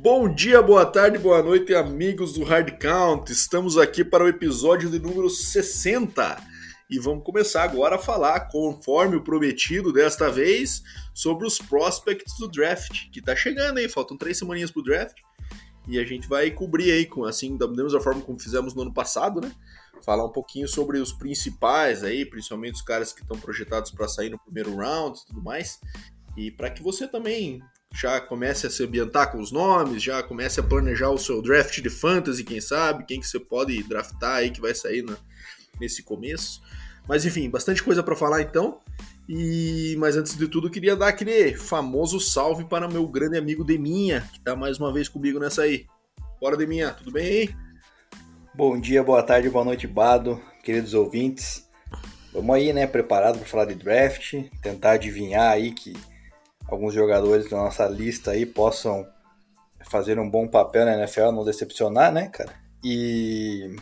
Bom dia, boa tarde, boa noite, amigos do Hard Count. Estamos aqui para o episódio de número 60 e vamos começar agora a falar, conforme o prometido desta vez, sobre os prospects do draft, que está chegando aí, faltam três semaninhas para o draft e a gente vai cobrir aí, com, assim, da mesma forma como fizemos no ano passado, né? Falar um pouquinho sobre os principais aí, principalmente os caras que estão projetados para sair no primeiro round e tudo mais. E para que você também já comece a se ambientar com os nomes, já comece a planejar o seu draft de fantasy, quem sabe, quem que você pode draftar aí que vai sair na, nesse começo. Mas enfim, bastante coisa para falar então. E mas antes de tudo, queria dar aquele famoso salve para meu grande amigo Deminha, que está mais uma vez comigo nessa aí. Bora Deminha, tudo bem aí? Bom dia, boa tarde, boa noite, Bado, queridos ouvintes. Vamos aí, né, preparado para falar de draft, tentar adivinhar aí que alguns jogadores da nossa lista aí possam fazer um bom papel na NFL, não decepcionar, né, cara? E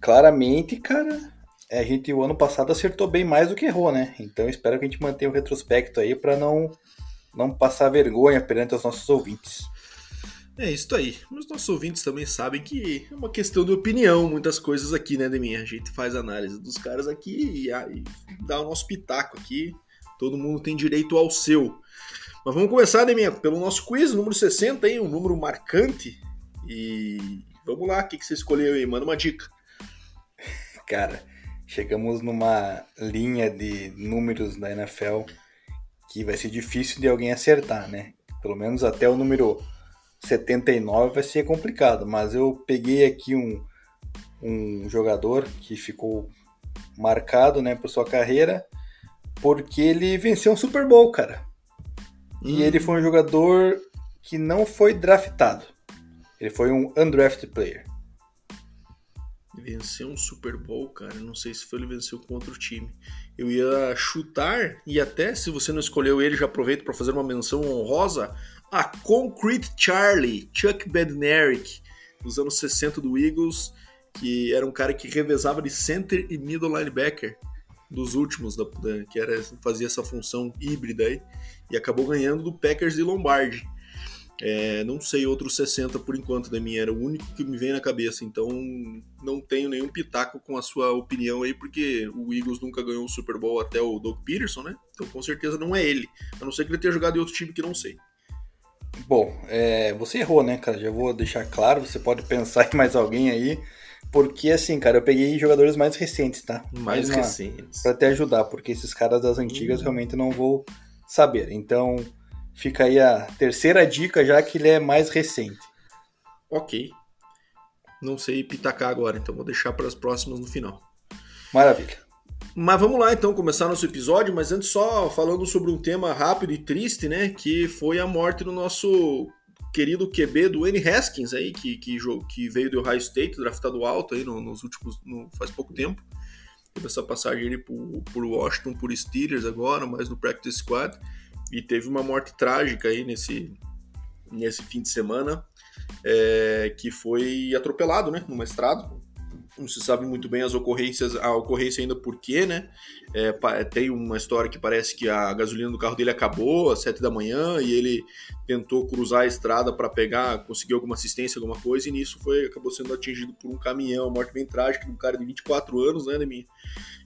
claramente, cara, a gente o ano passado acertou bem mais do que errou, né? Então espero que a gente mantenha o retrospecto aí para não não passar vergonha perante os nossos ouvintes. É isso aí. Os nossos ouvintes também sabem que é uma questão de opinião, muitas coisas aqui, né, Deminha? A gente faz análise dos caras aqui e, e dá o nosso pitaco aqui Todo mundo tem direito ao seu. Mas vamos começar, Deminha, pelo nosso quiz, número 60, hein? um número marcante. E vamos lá, o que, que você escolheu aí? Manda uma dica. Cara, chegamos numa linha de números da NFL que vai ser difícil de alguém acertar, né? Pelo menos até o número 79 vai ser complicado, mas eu peguei aqui um, um jogador que ficou marcado né, por sua carreira porque ele venceu um Super Bowl, cara. E hum. ele foi um jogador que não foi draftado. Ele foi um undrafted player. Venceu um Super Bowl, cara. Não sei se foi ele venceu com outro time. Eu ia chutar, e até se você não escolheu ele, já aproveito para fazer uma menção honrosa a Concrete Charlie, Chuck Bednarik, dos anos 60 do Eagles, que era um cara que revezava de center e middle linebacker dos últimos, da, da, que era fazia essa função híbrida aí, e acabou ganhando do Packers de Lombardi. É, não sei outros 60 por enquanto da minha, era o único que me vem na cabeça, então não tenho nenhum pitaco com a sua opinião aí, porque o Eagles nunca ganhou um Super Bowl até o Doug Peterson, né? Então com certeza não é ele, a não ser que ele tenha jogado em outro time que não sei. Bom, é, você errou, né, cara? Já vou deixar claro, você pode pensar em mais alguém aí. Porque, assim, cara, eu peguei jogadores mais recentes, tá? Mais recentes. Pra te ajudar, porque esses caras das antigas hum. realmente não vou saber. Então, fica aí a terceira dica, já que ele é mais recente. Ok. Não sei pitacar agora, então vou deixar para as próximas no final. Maravilha. Mas vamos lá então começar nosso episódio, mas antes só falando sobre um tema rápido e triste, né, que foi a morte do nosso querido QB do N. Haskins aí, que, que, que veio do Ohio State, draftado alto aí no, nos últimos, no, faz pouco tempo. Teve essa passagem por, por Washington, por Steelers agora, mas no practice squad. E teve uma morte trágica aí nesse, nesse fim de semana, é, que foi atropelado, né, numa estrada não se sabe muito bem as ocorrências, a ocorrência ainda por quê, né? É, tem uma história que parece que a gasolina do carro dele acabou às 7 da manhã e ele tentou cruzar a estrada para pegar, conseguir alguma assistência, alguma coisa, e nisso foi acabou sendo atingido por um caminhão, uma morte bem trágica de um cara de 24 anos, né, Demi?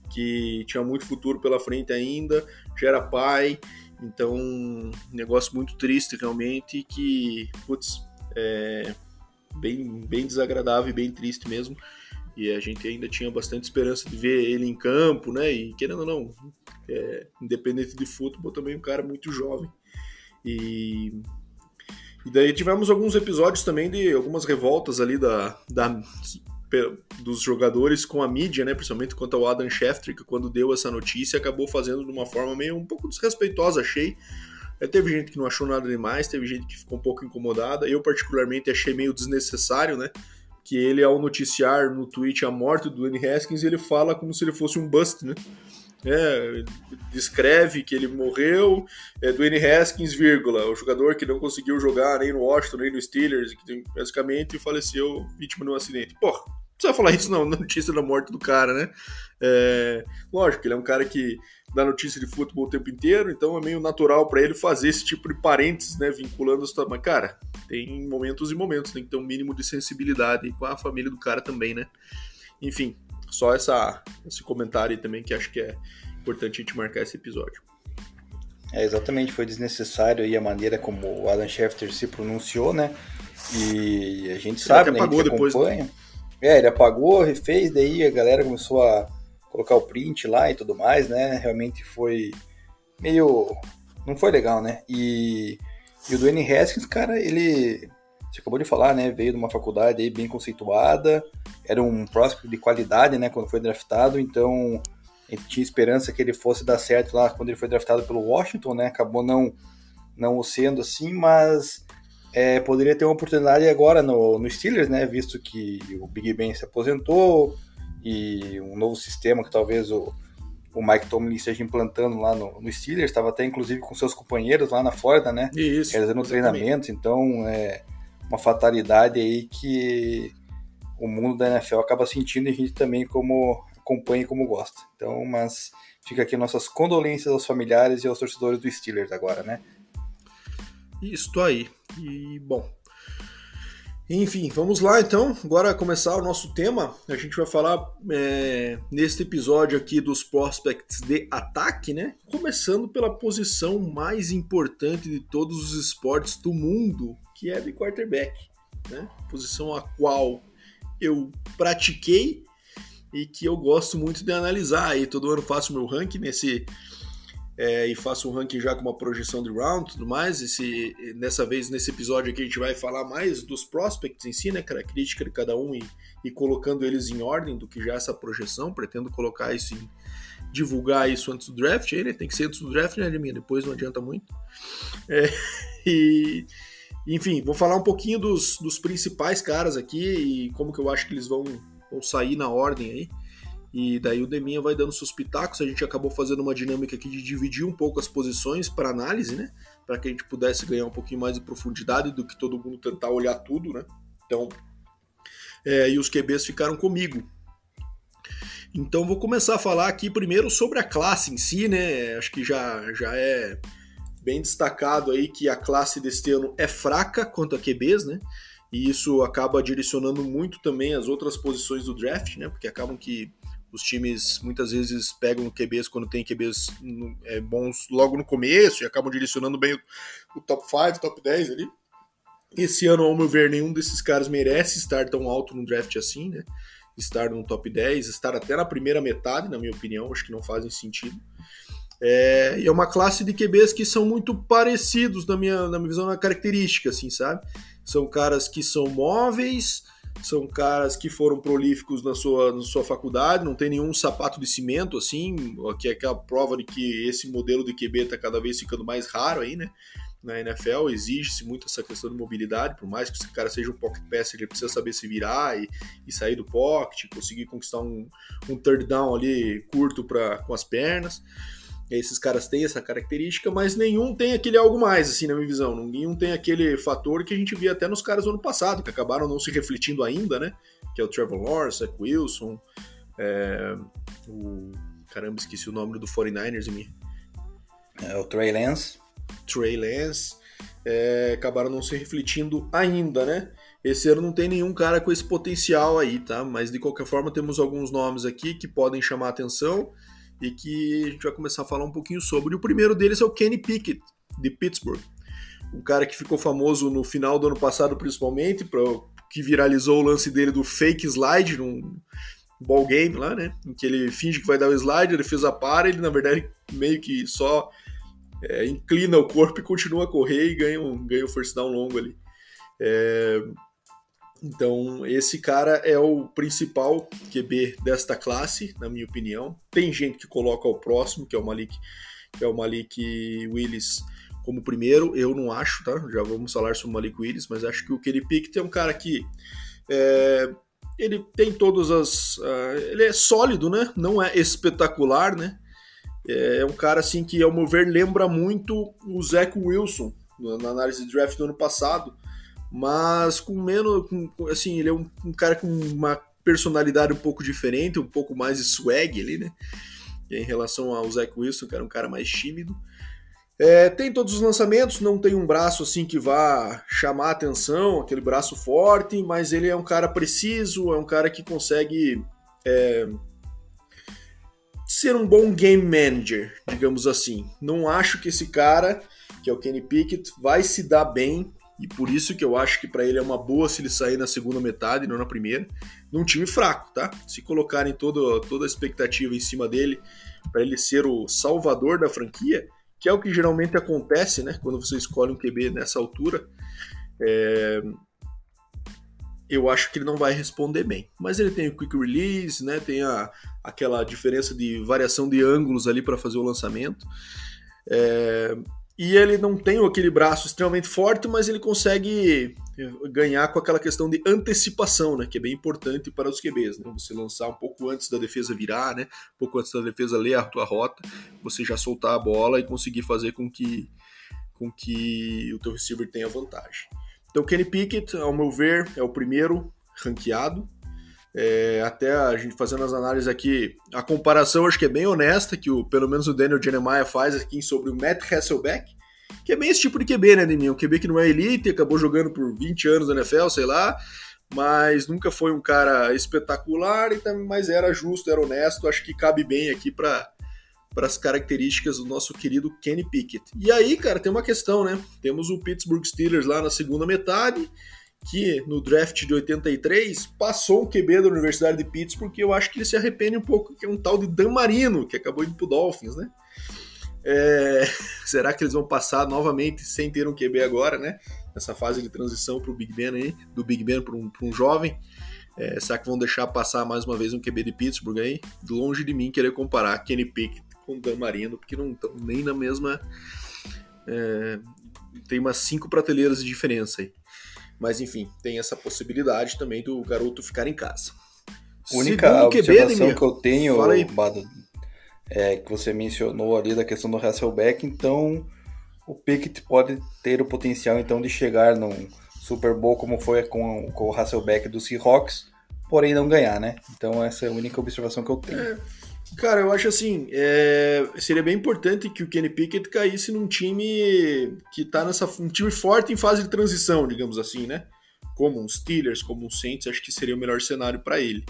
Que tinha muito futuro pela frente ainda, já era pai, então um negócio muito triste realmente, que, putz, é bem, bem desagradável e bem triste mesmo e a gente ainda tinha bastante esperança de ver ele em campo, né? E querendo ou não, é, independente de futebol, também um cara muito jovem. E, e daí tivemos alguns episódios também de algumas revoltas ali da, da, dos jogadores com a mídia, né? Principalmente quanto ao Adam Schefter, que quando deu essa notícia acabou fazendo de uma forma meio um pouco desrespeitosa, achei. É, teve gente que não achou nada demais, teve gente que ficou um pouco incomodada. Eu, particularmente, achei meio desnecessário, né? Que ele, ao noticiar no tweet a morte do Danny Haskins, ele fala como se ele fosse um bust, né? É, descreve que ele morreu, é N. Haskins, vírgula, o jogador que não conseguiu jogar nem no Washington, nem no Steelers, que basicamente faleceu vítima de um acidente. Porra, precisa falar isso não, na notícia da morte do cara, né? É, lógico, ele é um cara que dá notícia de futebol o tempo inteiro, então é meio natural para ele fazer esse tipo de parênteses, né? Vinculando os. Mas, cara, tem momentos e momentos, tem que ter um mínimo de sensibilidade com a família do cara também, né? Enfim, só essa, esse comentário aí também que acho que é importante a gente marcar esse episódio. É, exatamente, foi desnecessário aí a maneira como o Alan Schefter se pronunciou, né? E a gente sabe, né? A gente depois, né? acompanha. Né? É, ele apagou, refez, daí a galera começou a colocar o print lá e tudo mais, né? Realmente foi meio. Não foi legal, né? E, e o Dwayne Haskins, cara, ele. Você acabou de falar, né? Veio de uma faculdade aí bem conceituada, era um prospect de qualidade, né? Quando foi draftado, então a gente tinha esperança que ele fosse dar certo lá quando ele foi draftado pelo Washington, né? Acabou não, não sendo assim, mas é, poderia ter uma oportunidade agora no, no Steelers, né? Visto que o Big Ben se aposentou e um novo sistema que talvez o, o Mike Tomlin esteja implantando lá no, no Steelers, estava até inclusive com seus companheiros lá na Flórida, né? Isso. Realizando treinamentos, então é uma fatalidade aí que o mundo da NFL acaba sentindo e a gente também como acompanha e como gosta. Então, mas fica aqui nossas condolências aos familiares e aos torcedores do Steelers agora, né? Isto aí. E, bom. Enfim, vamos lá então. Agora começar o nosso tema. A gente vai falar é, neste episódio aqui dos prospects de ataque, né? Começando pela posição mais importante de todos os esportes do mundo, que é de quarterback. Né? Posição a qual eu pratiquei e que eu gosto muito de analisar. E todo ano faço meu ranking nesse é, e faço um ranking já com uma projeção de round e tudo mais. Esse, dessa vez, nesse episódio aqui, a gente vai falar mais dos prospects em si, né, cara? Crítica de cada um e, e colocando eles em ordem do que já essa projeção. Pretendo colocar isso em. divulgar isso antes do draft, aí, né? Tem que ser antes do draft, né, Liminha? Depois não adianta muito. É, e. Enfim, vou falar um pouquinho dos, dos principais caras aqui e como que eu acho que eles vão, vão sair na ordem aí. E daí o Deminha vai dando seus pitacos. A gente acabou fazendo uma dinâmica aqui de dividir um pouco as posições para análise, né? Para que a gente pudesse ganhar um pouquinho mais de profundidade do que todo mundo tentar olhar tudo, né? Então, é, e os QBs ficaram comigo. Então vou começar a falar aqui primeiro sobre a classe em si, né? Acho que já, já é bem destacado aí que a classe deste ano é fraca quanto a QBs, né? E isso acaba direcionando muito também as outras posições do draft, né? Porque acabam que os times muitas vezes pegam QBs quando tem QBs é, bons logo no começo e acabam direcionando bem o, o top 5, top 10 ali. Esse ano, ao meu ver, nenhum desses caras merece estar tão alto no draft assim, né? Estar no top 10, estar até na primeira metade, na minha opinião, acho que não fazem sentido. É, e é uma classe de QBs que são muito parecidos na minha, na minha visão, na característica, assim, sabe? São caras que são móveis, são caras que foram prolíficos na sua, na sua faculdade, não tem nenhum sapato de cimento, assim, que é aquela prova de que esse modelo de QB está cada vez ficando mais raro aí, né? Na NFL exige-se muito essa questão de mobilidade, por mais que esse cara seja um pocket passer, ele precisa saber se virar e, e sair do pocket, conseguir conquistar um, um third down ali curto pra, com as pernas. Esses caras têm essa característica, mas nenhum tem aquele algo mais, assim, na minha visão. Nenhum tem aquele fator que a gente via até nos caras do ano passado, que acabaram não se refletindo ainda, né? Que é o Trevor Lawrence, Zach Wilson, é, o... Caramba, esqueci o nome do 49ers em mim. É o Trey Lance. Trey Lance. É, acabaram não se refletindo ainda, né? Esse ano não tem nenhum cara com esse potencial aí, tá? Mas de qualquer forma temos alguns nomes aqui que podem chamar atenção e que a gente vai começar a falar um pouquinho sobre. E o primeiro deles é o Kenny Pickett, de Pittsburgh. Um cara que ficou famoso no final do ano passado, principalmente, pra, que viralizou o lance dele do fake slide num ball game lá, né? Em que ele finge que vai dar o slide, ele fez a para, ele na verdade meio que só é, inclina o corpo e continua a correr e ganha um, ganha um first down longo ali. É, então, esse cara é o principal QB desta classe, na minha opinião. Tem gente que coloca o próximo, que é o Malik, que é o Malik Willis como primeiro. Eu não acho, tá? Já vamos falar sobre o Malik Willis, mas acho que o Kenny Pickett é um cara que é, ele tem todas as, uh, ele é sólido, né? Não é espetacular, né? É um cara assim que, ao meu ver, lembra muito o Zach Wilson na análise de draft do ano passado mas com menos. Com, assim, ele é um, um, cara com uma personalidade um pouco diferente, um pouco mais de swag ali, né? em relação ao Zach Wilson, que era um cara mais tímido. É, tem todos os lançamentos, não tem um braço assim que vá chamar atenção, aquele braço forte, mas ele é um cara preciso, é um cara que consegue é, ser um bom game manager, digamos assim. Não acho que esse cara, que é o Kenny Pickett, vai se dar bem e por isso que eu acho que para ele é uma boa se ele sair na segunda metade, não na primeira, num time fraco, tá? Se colocarem toda, toda a expectativa em cima dele, para ele ser o salvador da franquia, que é o que geralmente acontece, né? Quando você escolhe um QB nessa altura, é... eu acho que ele não vai responder bem. Mas ele tem o quick release, né? Tem a, aquela diferença de variação de ângulos ali para fazer o lançamento. É... E ele não tem aquele braço extremamente forte, mas ele consegue ganhar com aquela questão de antecipação, né? Que é bem importante para os QBs, né? Você lançar um pouco antes da defesa virar, né? Um pouco antes da defesa ler a tua rota, você já soltar a bola e conseguir fazer com que, com que o teu receiver tenha vantagem. Então, Kenny Pickett, ao meu ver, é o primeiro ranqueado. É, até a gente fazendo as análises aqui, a comparação acho que é bem honesta, que o, pelo menos o Daniel Jeremiah faz aqui sobre o Matt Hasselbeck, que é bem esse tipo de QB, né, Deminho? Um QB que não é elite, acabou jogando por 20 anos na NFL, sei lá, mas nunca foi um cara espetacular, mas era justo, era honesto, acho que cabe bem aqui para para as características do nosso querido Kenny Pickett. E aí, cara, tem uma questão, né? Temos o Pittsburgh Steelers lá na segunda metade, que no draft de 83 passou o QB da Universidade de Pittsburgh, porque eu acho que ele se arrepende um pouco, que é um tal de Dan Marino, que acabou indo pro Dolphins, né? É... será que eles vão passar novamente sem ter um QB agora, né? Nessa fase de transição pro Big Ben aí, do Big Ben para um, um jovem. É, será que vão deixar passar mais uma vez um QB de Pittsburgh aí? Longe de mim querer comparar Kenny Pickett com Dan Marino, porque não estão nem na mesma. É... tem umas cinco prateleiras de diferença aí. Mas enfim, tem essa possibilidade também do garoto ficar em casa. A única Segundo observação QB, que eu tenho, Bado, é que você mencionou ali da questão do Hasselbeck, então o Pickett pode ter o potencial então de chegar num Super Bowl como foi com, com o Hasselbeck do Seahawks, porém não ganhar, né? Então essa é a única observação que eu tenho. É, cara, eu acho assim, é, seria bem importante que o Kenny Pickett caísse num time que tá nessa um time forte em fase de transição, digamos assim, né? Como um Steelers, como um Saints, acho que seria o melhor cenário para ele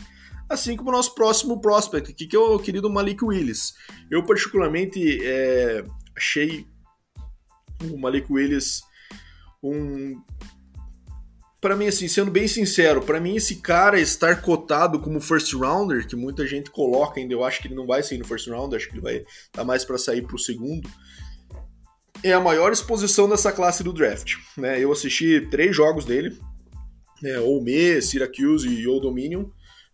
assim como o nosso próximo prospect, que é o querido Malik Willis. Eu, particularmente, é, achei o Malik Willis um. Para mim, assim, sendo bem sincero, para mim esse cara estar cotado como first rounder, que muita gente coloca ainda, eu acho que ele não vai sair no first round, acho que ele vai tá mais para sair para o segundo, é a maior exposição dessa classe do draft. Né? Eu assisti três jogos dele, né, Ole Miss, Syracuse e Old Dominion,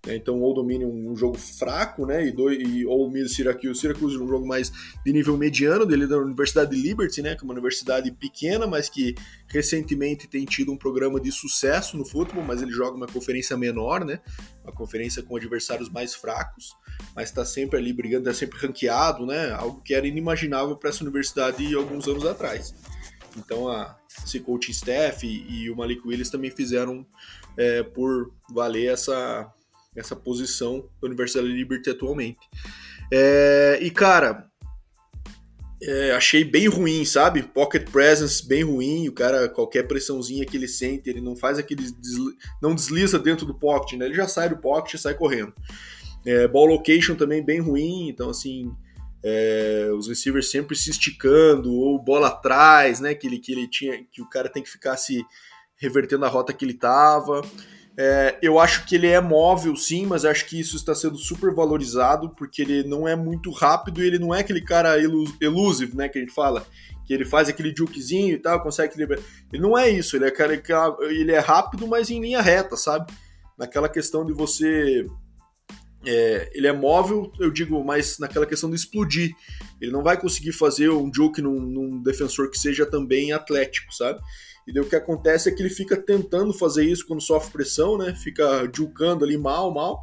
né? Então, Old Dominion um jogo fraco, né? E, dois, e Ole Miss Syracuse, Syracuse um jogo mais de nível mediano dele da Universidade de Liberty, né? Que é uma universidade pequena, mas que recentemente tem tido um programa de sucesso no futebol, mas ele joga uma conferência menor, né? Uma conferência com adversários mais fracos, mas está sempre ali brigando, está sempre ranqueado, né? Algo que era inimaginável para essa universidade alguns anos atrás. Então, a, esse coaching staff e, e o Malik Willis também fizeram é, por valer essa essa posição da Universidade de Liberty atualmente. É, e cara, é, achei bem ruim, sabe? Pocket presence bem ruim. O cara, qualquer pressãozinha que ele sente, ele não faz aquele. Desli não desliza dentro do pocket, né? Ele já sai do pocket e sai correndo. É, ball location também bem ruim, então assim. É, os receivers sempre se esticando, ou bola atrás, né? Que ele, que ele tinha. Que o cara tem que ficar se revertendo a rota que ele tava. É, eu acho que ele é móvel, sim, mas acho que isso está sendo super valorizado, porque ele não é muito rápido e ele não é aquele cara elusive, né, que a gente fala, que ele faz aquele jukezinho e tal, consegue equilibrar. Ele não é isso, ele é, cara, ele é rápido, mas em linha reta, sabe? Naquela questão de você. É, ele é móvel, eu digo, mas naquela questão de explodir. Ele não vai conseguir fazer um juke num, num defensor que seja também atlético, sabe? E daí o que acontece é que ele fica tentando fazer isso quando sofre pressão, né? Fica julcando ali mal, mal,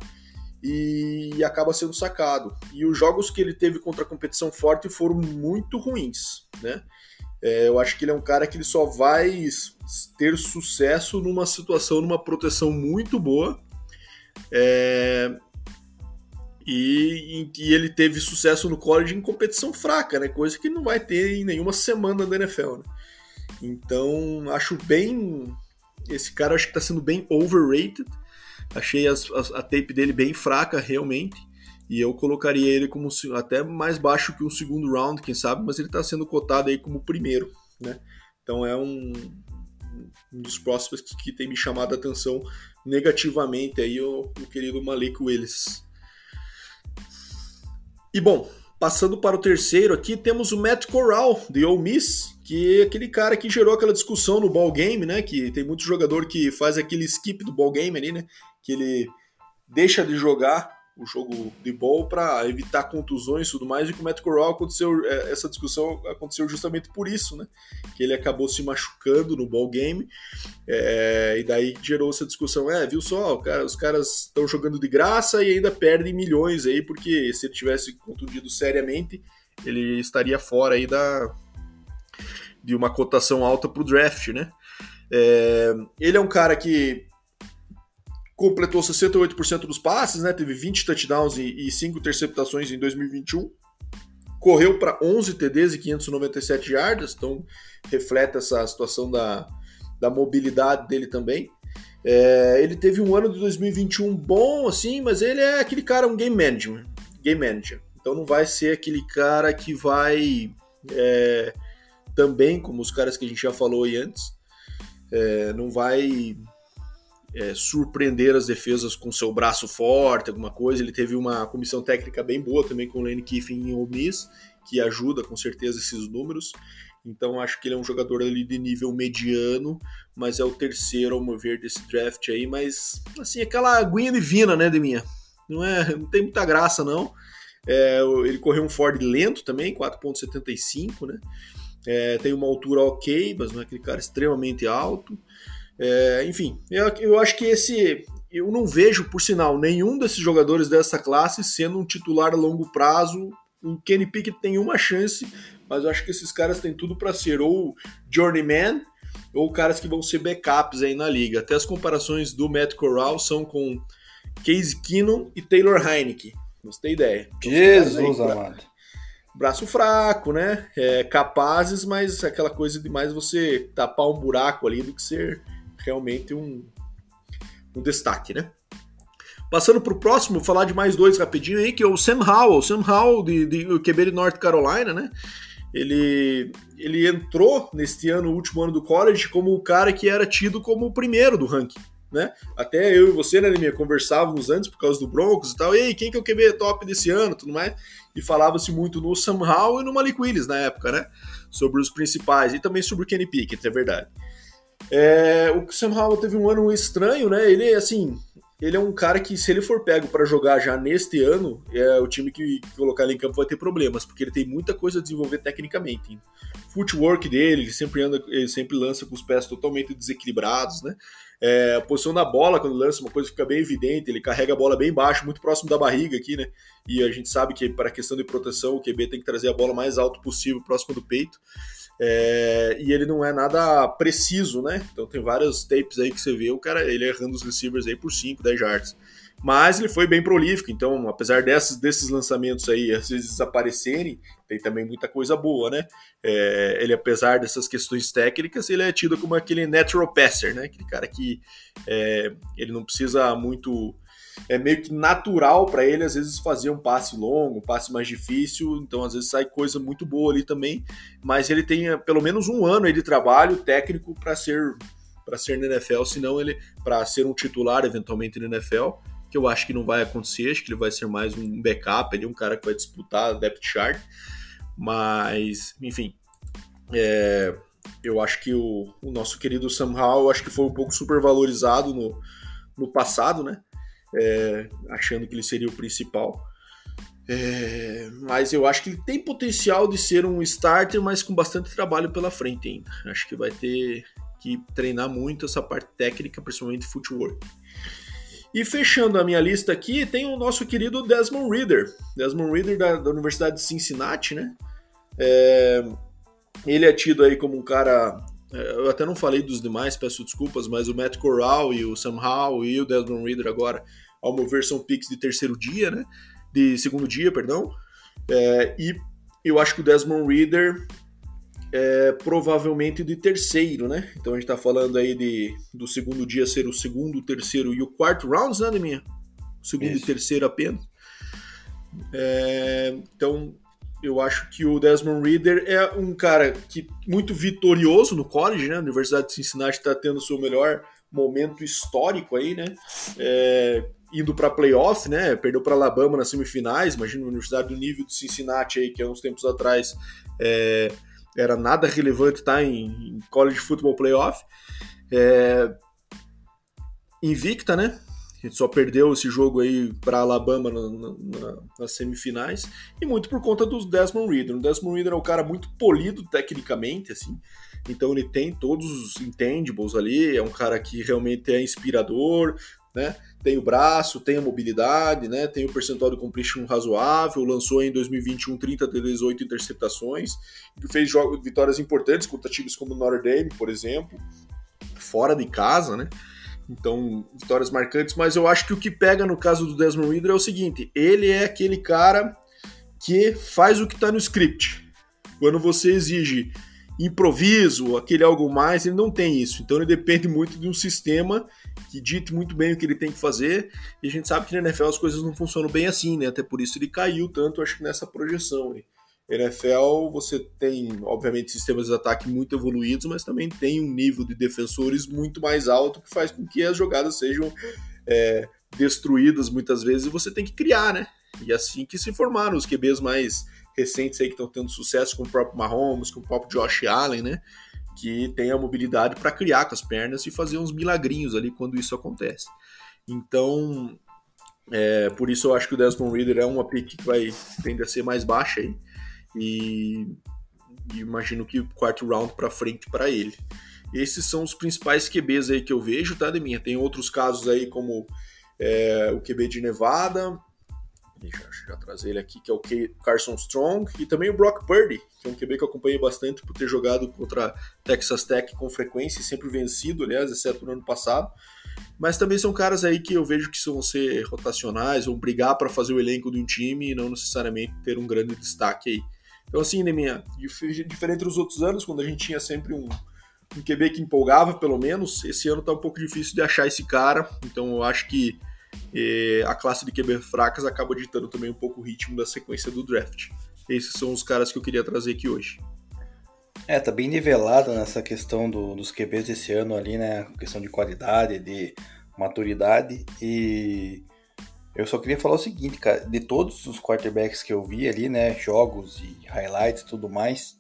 e acaba sendo sacado. E os jogos que ele teve contra a competição forte foram muito ruins, né? É, eu acho que ele é um cara que ele só vai ter sucesso numa situação, numa proteção muito boa, É, e, e, ele teve sucesso no college em competição fraca, né? Coisa que não vai ter em nenhuma semana da NFL, né? Então, acho bem. Esse cara acho que está sendo bem overrated. Achei as, as, a tape dele bem fraca, realmente. E eu colocaria ele como até mais baixo que um segundo round, quem sabe, mas ele está sendo cotado aí como primeiro, né? Então é um, um dos próximos que tem me chamado a atenção negativamente aí o, o querido Malik Willis. E bom, passando para o terceiro aqui, temos o Matt Corral, de Ole Miss, que é aquele cara que gerou aquela discussão no ball game, né? Que tem muito jogador que faz aquele skip do ball game ali, né? Que ele deixa de jogar o jogo de ball para evitar contusões e tudo mais, e com o Matt Corral aconteceu, é, essa discussão aconteceu justamente por isso, né? Que ele acabou se machucando no ball game, é, e daí gerou essa discussão, é, viu só, cara, os caras estão jogando de graça e ainda perdem milhões aí, porque se ele tivesse contundido seriamente, ele estaria fora aí da de uma cotação alta para o draft, né? É, ele é um cara que completou 68% dos passes, né? Teve 20 touchdowns e, e 5 interceptações em 2021. Correu para 11 TDs e 597 yardas, então reflete essa situação da, da mobilidade dele também. É, ele teve um ano de 2021 bom, assim, mas ele é aquele cara, um game manager. Game manager. Então não vai ser aquele cara que vai é, também, como os caras que a gente já falou aí antes, é, não vai é, surpreender as defesas com seu braço forte, alguma coisa. Ele teve uma comissão técnica bem boa também com o Lane Kiffin em Ole Miss, que ajuda com certeza esses números. Então acho que ele é um jogador ali de nível mediano, mas é o terceiro ao meu ver desse draft aí, mas assim, aquela aguinha divina, né, Deminha? Não é, não tem muita graça não. É, ele correu um Ford lento também, 4.75, né? É, tem uma altura ok, mas não é aquele cara extremamente alto. É, enfim, eu, eu acho que esse. Eu não vejo, por sinal, nenhum desses jogadores dessa classe sendo um titular a longo prazo. O Kenny Pickett tem uma chance, mas eu acho que esses caras têm tudo para ser ou journeyman ou caras que vão ser backups aí na liga. Até as comparações do Matt Corral são com Case Keenum e Taylor Heineke. Gostei ideia. Jesus amado. Braço fraco, né? É, capazes, mas aquela coisa de mais você tapar um buraco ali do que ser realmente um, um destaque, né? Passando para o próximo, falar de mais dois rapidinho aí, que é o Sam Howell. Sam Howell, de, de QB de North Carolina, né? Ele, ele entrou neste ano, último ano do college, como o cara que era tido como o primeiro do ranking, né? Até eu e você, né, Neminha, conversávamos antes por causa do Broncos e tal. E aí, quem que é o QB top desse ano tudo mais? E falava-se muito no Sam Howell e no Malik Willis na época, né? Sobre os principais. E também sobre o Kenny Pickett, é verdade. É, o Sam Howell teve um ano estranho, né? Ele, assim, ele é um cara que, se ele for pego para jogar já neste ano, é o time que colocar ele em campo vai ter problemas, porque ele tem muita coisa a desenvolver tecnicamente. Footwork dele, ele sempre anda, ele sempre lança com os pés totalmente desequilibrados, né? É, a posição da bola, quando lança, uma coisa fica bem evidente, ele carrega a bola bem baixo, muito próximo da barriga aqui, né? E a gente sabe que para a questão de proteção, o QB tem que trazer a bola mais alto possível, próximo do peito. É, e ele não é nada preciso, né? Então tem várias tapes aí que você vê o cara ele errando os receivers aí por 5, 10 yards. Mas ele foi bem prolífico, então apesar dessas, desses lançamentos aí às vezes desaparecerem, tem também muita coisa boa, né? É, ele apesar dessas questões técnicas, ele é tido como aquele natural passer, né? Aquele cara que é, ele não precisa muito é meio que natural para ele, às vezes, fazer um passe longo, um passe mais difícil, então às vezes sai coisa muito boa ali também, mas ele tem eh, pelo menos um ano de trabalho técnico para ser para ser na NFL, senão ele para ser um titular eventualmente na NFL, que eu acho que não vai acontecer, acho que ele vai ser mais um backup, ali, um cara que vai disputar a depth chart, mas enfim, é, eu acho que o, o nosso querido Sam Howell, acho que foi um pouco supervalorizado no, no passado, né? é, achando que ele seria o principal. É, mas eu acho que ele tem potencial de ser um starter, mas com bastante trabalho pela frente ainda. Acho que vai ter que treinar muito essa parte técnica, principalmente footwork. E fechando a minha lista aqui, tem o nosso querido Desmond Reader. Desmond Reader da, da Universidade de Cincinnati, né? É, ele é tido aí como um cara é, eu até não falei dos demais, peço desculpas, mas o Matt Corral e o Sam Howell e o Desmond Reader agora ao meu ver, são picks de terceiro dia, né? De segundo dia, perdão. É, e eu acho que o Desmond Reader é provavelmente de terceiro, né? Então a gente tá falando aí de, do segundo dia ser o segundo, o terceiro e o quarto rounds, né, minha? Segundo Isso. e terceiro apenas. É, então eu acho que o Desmond Reader é um cara que muito vitorioso no college, né? A Universidade de Cincinnati está tendo o seu melhor momento histórico aí, né? É, indo para playoff, né? Perdeu para Alabama nas semifinais. Imagina uma universidade do nível de Cincinnati aí, que há uns tempos atrás é, era nada relevante estar tá, em, em college football playoff. É, invicta, né? A gente só perdeu esse jogo aí para Alabama na, na, nas semifinais e muito por conta dos Desmond Reader. O Desmond Reader é um cara muito polido tecnicamente, assim. Então ele tem todos os intangibles ali, é um cara que realmente é inspirador, né? Tem o braço, tem a mobilidade, né? Tem o percentual de completion razoável, lançou em 2021 30 de 18 interceptações, fez jogos, vitórias importantes contra times como Notre Dame, por exemplo, fora de casa, né? Então, vitórias marcantes, mas eu acho que o que pega no caso do Desmond Reader é o seguinte: ele é aquele cara que faz o que está no script. Quando você exige improviso, aquele algo mais, ele não tem isso. Então ele depende muito de um sistema que dite muito bem o que ele tem que fazer. E a gente sabe que na NFL as coisas não funcionam bem assim, né? Até por isso ele caiu tanto, acho que nessa projeção. Né? NFL você tem, obviamente, sistemas de ataque muito evoluídos, mas também tem um nível de defensores muito mais alto que faz com que as jogadas sejam é, destruídas muitas vezes e você tem que criar, né? E assim que se formaram os QBs mais recentes aí que estão tendo sucesso com o próprio Mahomes, com o próprio Josh Allen, né? Que tem a mobilidade para criar com as pernas e fazer uns milagrinhos ali quando isso acontece. Então, é, por isso eu acho que o Desmond Reader é uma pick que vai tender a ser mais baixa aí. E, e imagino que quarto round para frente para ele. Esses são os principais QBs aí que eu vejo, tá, Deminha? Tem outros casos aí como é, o QB de Nevada, Deixa já trazer ele aqui, que é o Carson Strong, e também o Brock Purdy, que é um QB que eu acompanhei bastante por ter jogado contra Texas Tech com frequência e sempre vencido, aliás, exceto no ano passado. Mas também são caras aí que eu vejo que vão ser rotacionais, vão brigar para fazer o elenco de um time e não necessariamente ter um grande destaque aí. Então, assim, né, minha, diferente dos outros anos, quando a gente tinha sempre um, um QB que empolgava, pelo menos, esse ano tá um pouco difícil de achar esse cara. Então, eu acho que e a classe de QB fracas acaba ditando também um pouco o ritmo da sequência do draft. Esses são os caras que eu queria trazer aqui hoje. É, tá bem nivelado nessa questão do, dos QBs desse ano ali, né? Questão de qualidade, de maturidade. E eu só queria falar o seguinte, cara, de todos os quarterbacks que eu vi ali, né? Jogos e highlights e tudo mais,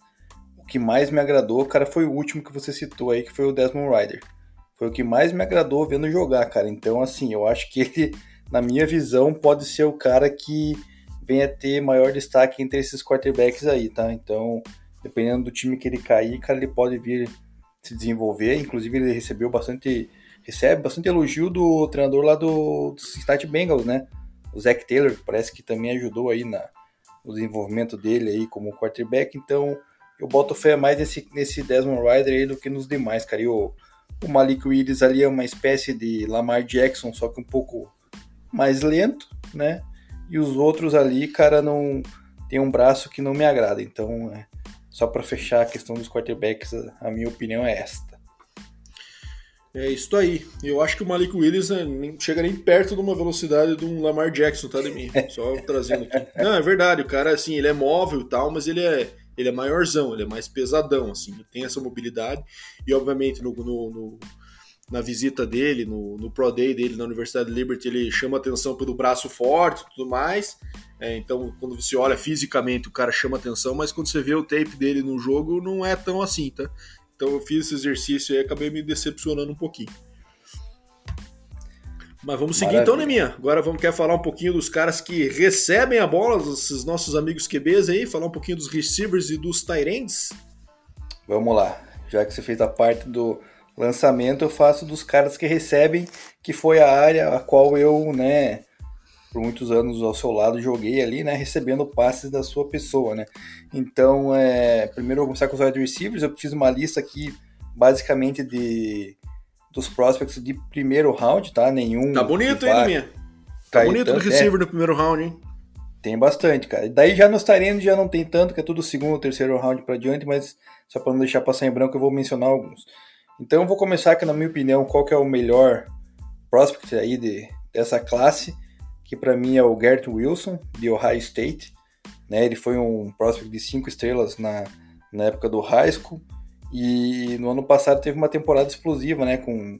o que mais me agradou, cara, foi o último que você citou aí, que foi o Desmond Rider foi o que mais me agradou vendo jogar, cara. Então, assim, eu acho que ele, na minha visão, pode ser o cara que venha ter maior destaque entre esses quarterbacks aí, tá? Então, dependendo do time que ele cair, cara, ele pode vir se desenvolver. Inclusive, ele recebeu bastante, recebe bastante elogio do treinador lá do, do Bengals, né? O Zach Taylor, parece que também ajudou aí na, no desenvolvimento dele aí como quarterback. Então, eu boto fé mais nesse, nesse Desmond Rider aí do que nos demais, cara. E o o Malik Willis ali é uma espécie de Lamar Jackson, só que um pouco mais lento, né? E os outros ali, cara, não tem um braço que não me agrada. Então, é, só para fechar a questão dos quarterbacks, a minha opinião é esta. É isso aí. Eu acho que o Malik Willis né, chega nem perto de uma velocidade de um Lamar Jackson, tá, de mim? Só trazendo aqui. Não, é verdade. O cara, assim, ele é móvel e tal, mas ele é ele é maiorzão, ele é mais pesadão, assim, tem essa mobilidade. E obviamente no, no, no na visita dele, no, no Pro Day dele na Universidade de Liberty, ele chama atenção pelo braço forte e tudo mais. É, então, quando você olha fisicamente, o cara chama atenção, mas quando você vê o tape dele no jogo, não é tão assim, tá? Então eu fiz esse exercício e acabei me decepcionando um pouquinho. Mas vamos seguir então, Maravilha. então, Neminha. Agora vamos quer falar um pouquinho dos caras que recebem a bola, esses nossos amigos QBs aí, falar um pouquinho dos receivers e dos tight Vamos lá. Já que você fez a parte do lançamento, eu faço dos caras que recebem, que foi a área a qual eu, né, por muitos anos ao seu lado joguei ali, né, recebendo passes da sua pessoa, né. Então, é, primeiro eu vou começar com os wide receivers, eu fiz uma lista aqui basicamente de dos prospects de primeiro round, tá? Nenhum. Tá bonito, hein, minha? Tá bonito o receiver é, no primeiro round, hein? Tem bastante, cara. Daí já nos Tyrande já não tem tanto, que é tudo segundo, terceiro round para diante, mas só para não deixar passar em branco eu vou mencionar alguns. Então eu vou começar aqui na minha opinião, qual que é o melhor prospect aí de, dessa classe, que para mim é o Gert Wilson, de Ohio State. Né? Ele foi um prospect de 5 estrelas na, na época do high school, e no ano passado teve uma temporada explosiva, né, com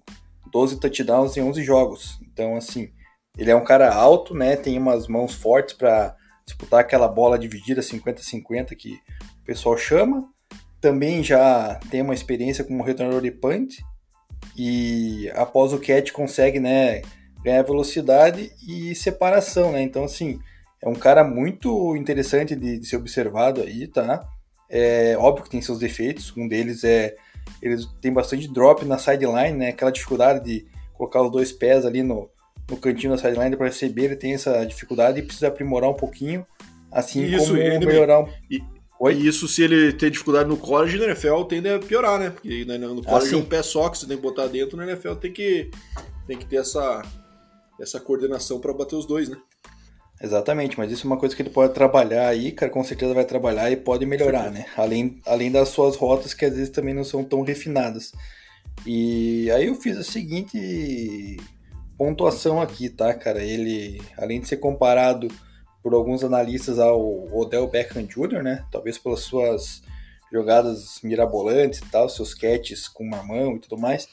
12 touchdowns em 11 jogos. Então, assim, ele é um cara alto, né? Tem umas mãos fortes para disputar aquela bola dividida 50-50 que o pessoal chama. Também já tem uma experiência como retornador de punt e após o catch consegue, né, ganhar velocidade e separação, né? Então assim, é um cara muito interessante de, de ser observado aí, tá? É óbvio que tem seus defeitos, um deles é ele tem bastante drop na sideline, né? Aquela dificuldade de colocar os dois pés ali no, no cantinho da sideline para receber, ele tem essa dificuldade e precisa aprimorar um pouquinho, assim isso, como ele melhorar um... E? E isso, se ele ter dificuldade no college, na NFL tende a piorar, né? Porque no college ah, é um pé só que você tem que botar dentro, na NFL tem que, tem que ter essa, essa coordenação para bater os dois, né? Exatamente, mas isso é uma coisa que ele pode trabalhar aí, cara, com certeza vai trabalhar e pode melhorar, né? Além, além das suas rotas que às vezes também não são tão refinadas. E aí eu fiz a seguinte pontuação aqui, tá, cara? Ele, além de ser comparado por alguns analistas ao Odell Beckham Jr., né? Talvez pelas suas jogadas mirabolantes e tal, seus catches com uma mão e tudo mais.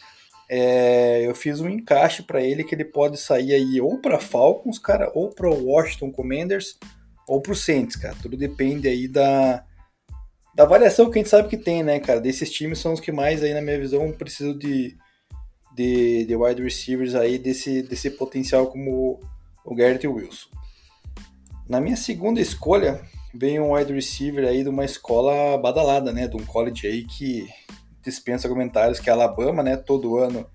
É, eu fiz um encaixe para ele que ele pode sair aí ou para Falcons, cara, ou para Washington Commanders, ou para o Saints, cara. Tudo depende aí da, da variação que a gente sabe que tem, né, cara? Desses times são os que mais aí, na minha visão, precisam de, de, de wide receivers aí desse, desse potencial como o Garrett Wilson. Na minha segunda escolha, vem um wide receiver aí de uma escola badalada, né? De um college aí que dispensa comentários, que é Alabama, né? Todo ano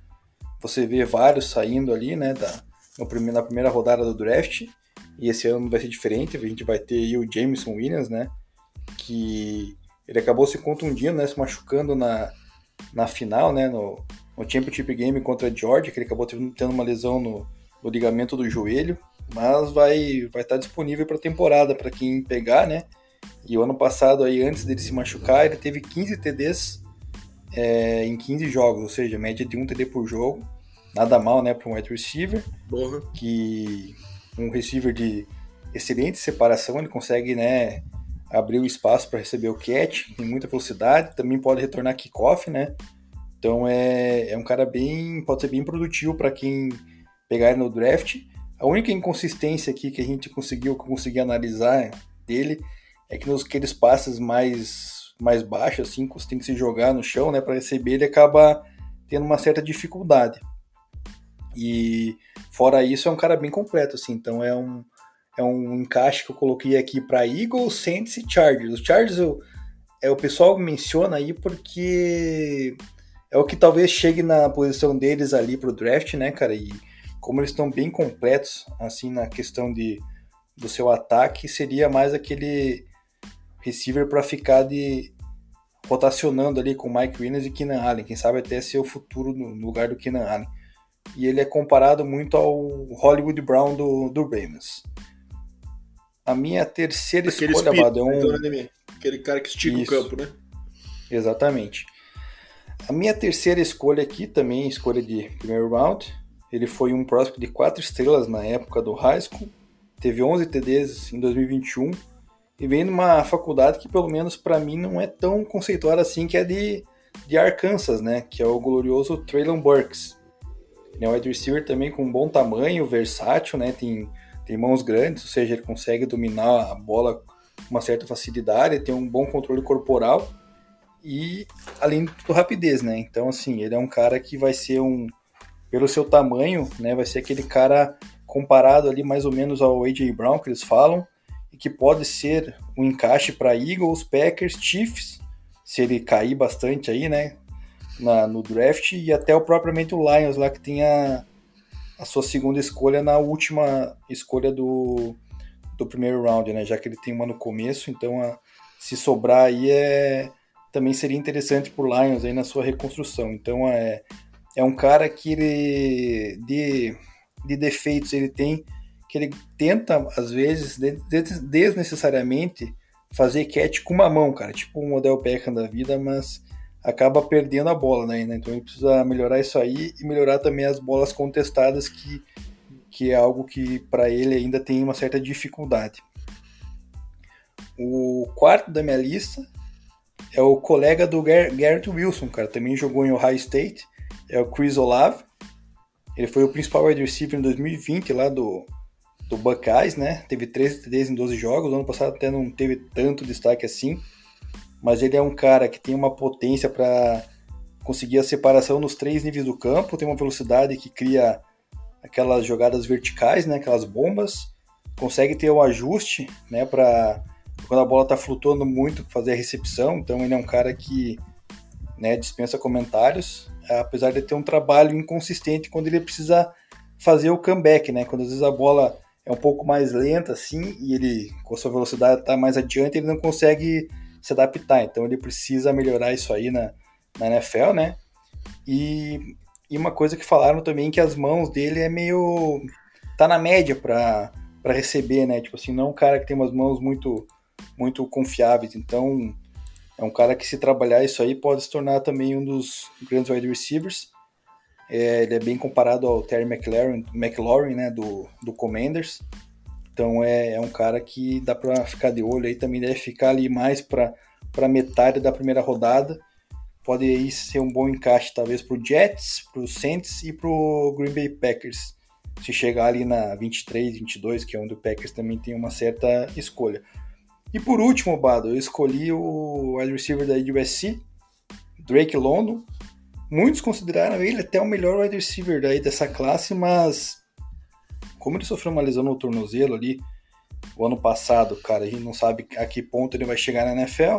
você vê vários saindo ali, né? Da, no primeiro, na primeira rodada do draft. E esse ano vai ser diferente, a gente vai ter o Jameson Williams, né? Que ele acabou se contundindo, né? Se machucando na, na final, né? No, no Championship Game contra a Georgia, que ele acabou tendo uma lesão no, no ligamento do joelho, mas vai vai estar disponível para a temporada para quem pegar, né? E o ano passado aí antes dele se machucar, ele teve 15 TDs é, em 15 jogos, ou seja, média de um TD por jogo. Nada mal, né, para um wide receiver. Porra. Que um receiver de excelente separação, ele consegue, né, abrir o espaço para receber o catch, tem muita velocidade, também pode retornar kickoff, né? Então é, é um cara bem. pode ser bem produtivo para quem pegar ele no draft. A única inconsistência aqui que a gente conseguiu conseguir analisar dele é que nos aqueles passes mais, mais baixos, assim, que você tem que se jogar no chão, né, para receber, ele acaba tendo uma certa dificuldade. E fora isso, é um cara bem completo, assim, então é um, é um encaixe que eu coloquei aqui para Eagles, Saints e Chargers. Os Chargers eu, é, o pessoal menciona aí porque é o que talvez chegue na posição deles ali pro draft, né, cara? E como eles estão bem completos, assim, na questão de, do seu ataque, seria mais aquele receiver para ficar de rotacionando ali com Mike Williams e Keenan Allen, quem sabe até ser o futuro no lugar do Keenan Allen. E ele é comparado muito ao Hollywood Brown do, do Ravens. A minha terceira Aquele escolha, Amado, é um... Né, Aquele cara que estica Isso. o campo, né? Exatamente. A minha terceira escolha aqui, também escolha de primeiro round, ele foi um prospect de 4 estrelas na época do high school, teve 11 TDs em 2021 e vem numa faculdade que pelo menos para mim não é tão conceituada assim, que é de, de Arkansas, né, que é o glorioso Traylon Burks. Ele é um wide receiver também com um bom tamanho, versátil, né, tem, tem mãos grandes, ou seja, ele consegue dominar a bola com uma certa facilidade, tem um bom controle corporal e além de tudo rapidez, né? Então assim, ele é um cara que vai ser um pelo seu tamanho, né, vai ser aquele cara comparado ali mais ou menos ao AJ Brown que eles falam que pode ser um encaixe para Eagles, Packers, Chiefs, se ele cair bastante aí, né, na, no draft e até o propriamente o Lions lá que tem a, a sua segunda escolha na última escolha do, do primeiro round, né, já que ele tem uma no começo, então a, se sobrar aí é também seria interessante por Lions aí na sua reconstrução. Então é, é um cara que ele, de, de defeitos ele tem que ele tenta, às vezes, desnecessariamente fazer catch com uma mão, cara, tipo um Odell Beckham da vida, mas acaba perdendo a bola, né? Então ele precisa melhorar isso aí e melhorar também as bolas contestadas, que, que é algo que para ele ainda tem uma certa dificuldade. O quarto da minha lista é o colega do Garrett Wilson, cara, também jogou em Ohio State, é o Chris Olave. Ele foi o principal wide receiver em 2020 lá do, do Buckeyes, né? Teve 13 TDs em 12 jogos, ano passado até não teve tanto destaque assim, mas ele é um cara que tem uma potência para conseguir a separação nos três níveis do campo, tem uma velocidade que cria aquelas jogadas verticais, né? Aquelas bombas, consegue ter um ajuste, né? Para quando a bola está flutuando muito, fazer a recepção. Então ele é um cara que né, dispensa comentários, apesar de ter um trabalho inconsistente quando ele precisa fazer o comeback, né? Quando às vezes a bola é um pouco mais lenta assim e ele com sua velocidade está mais adiante, ele não consegue se adaptar. Então ele precisa melhorar isso aí na, na NFL, né? E, e uma coisa que falaram também que as mãos dele é meio tá na média para para receber, né? Tipo assim, não é um cara que tem umas mãos muito muito confiáveis. Então é um cara que se trabalhar isso aí pode se tornar também um dos grandes wide receivers. É, ele é bem comparado ao Terry McLaurin, McLaurin né, do, do Commanders. Então é, é um cara que dá para ficar de olho aí, também deve ficar ali mais para metade da primeira rodada. Pode aí ser um bom encaixe, talvez, para o Jets, para o Saints e para o Green Bay Packers. Se chegar ali na 23, 22, que é onde o Packers também tem uma certa escolha. E por último, Bado, eu escolhi o wide receiver da USC, Drake London. Muitos consideraram ele até o melhor wide receiver daí dessa classe, mas como ele sofreu uma lesão no tornozelo ali o ano passado, cara, a gente não sabe a que ponto ele vai chegar na NFL.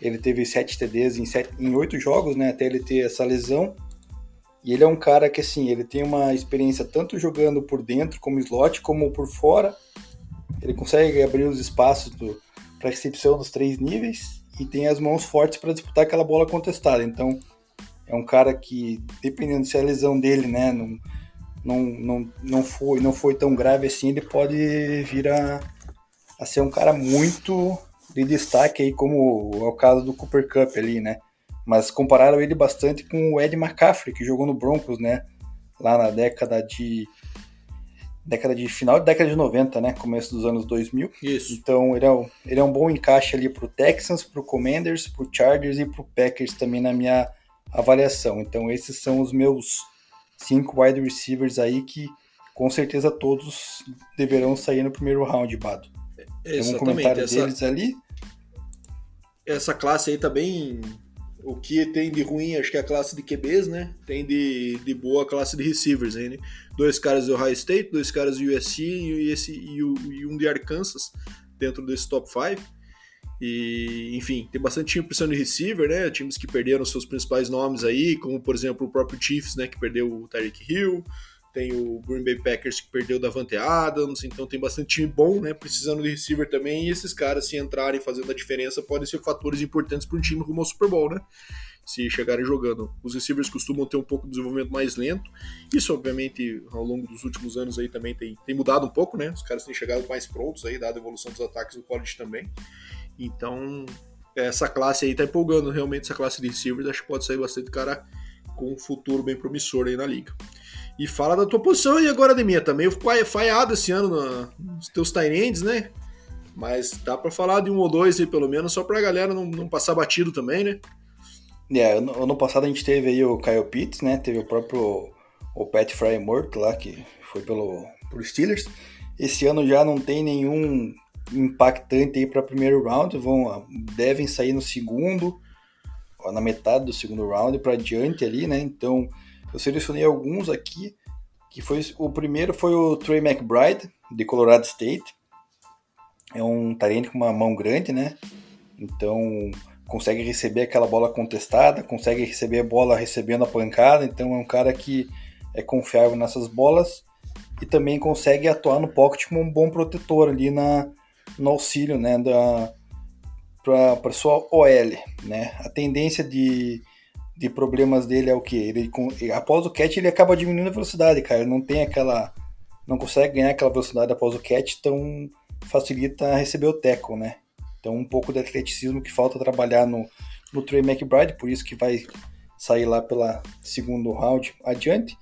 Ele teve 7 TDs em, 7, em 8 jogos, né, até ele ter essa lesão. E ele é um cara que, assim, ele tem uma experiência tanto jogando por dentro como slot, como por fora. Ele consegue abrir os espaços para recepção dos três níveis e tem as mãos fortes para disputar aquela bola contestada. Então, é um cara que, dependendo se a lesão dele, né, não, não, não, não, foi, não foi tão grave assim, ele pode vir a, a ser um cara muito de destaque aí, como é o caso do Cooper Cup ali, né? Mas compararam ele bastante com o Ed McCaffrey, que jogou no Broncos, né? Lá na década de década de final da década de 90, né? Começo dos anos 2000. Isso. Então ele é, um, ele é um bom encaixe ali pro Texans, pro Commanders, pro Chargers e pro Packers também na minha avaliação. Então esses são os meus cinco wide receivers aí que com certeza todos deverão sair no primeiro round, Bado. Tem um comentário essa, deles ali? Essa classe aí tá bem. O que tem de ruim, acho que é a classe de QBs, né? Tem de, de boa a classe de receivers aí, né? Dois caras do Ohio State, dois caras do USC e, esse, e, e um de Arkansas dentro desse top 5. E, enfim, tem bastante time precisando de receiver, né? Times que perderam seus principais nomes aí, como por exemplo o próprio Chiefs, né? Que perdeu o Tyreek Hill. Tem o Green Bay Packers que perdeu o Davante Adams. Então tem bastante time bom, né? Precisando de receiver também. E esses caras, se entrarem fazendo a diferença, podem ser fatores importantes para um time rumo ao Super Bowl, né? Se chegarem jogando. Os receivers costumam ter um pouco de desenvolvimento mais lento. Isso, obviamente, ao longo dos últimos anos aí também tem, tem mudado um pouco, né? Os caras têm chegado mais prontos aí, dada a evolução dos ataques no college também. Então, essa classe aí tá empolgando realmente, essa classe de receivers. Acho que pode sair bastante cara com um futuro bem promissor aí na liga. E fala da tua posição e agora de minha também. Eu falhado esse ano nos teus tight né? Mas dá para falar de um ou dois aí pelo menos, só pra galera não, não passar batido também, né? É, ano, passado a gente teve aí o Kyle Pitts, né? Teve o próprio o Pat Fry lá, que foi pelo, pelo Steelers. Esse ano já não tem nenhum impactante aí para primeiro round, vão devem sair no segundo, na metade do segundo round para diante ali, né? Então, eu selecionei alguns aqui, que foi o primeiro foi o Trey McBride de Colorado State. É um talento com uma mão grande, né? Então, consegue receber aquela bola contestada, consegue receber a bola recebendo a pancada, então é um cara que é confiável nessas bolas e também consegue atuar no pocket como um bom protetor ali na, no auxílio né, para sua OL, né? A tendência de, de problemas dele é o que ele após o catch ele acaba diminuindo a velocidade, cara. Ele não tem aquela não consegue ganhar aquela velocidade após o catch, então facilita receber o tackle, né? Então um pouco de atleticismo que falta trabalhar no, no Trey McBride, por isso que vai sair lá pela segundo round adiante.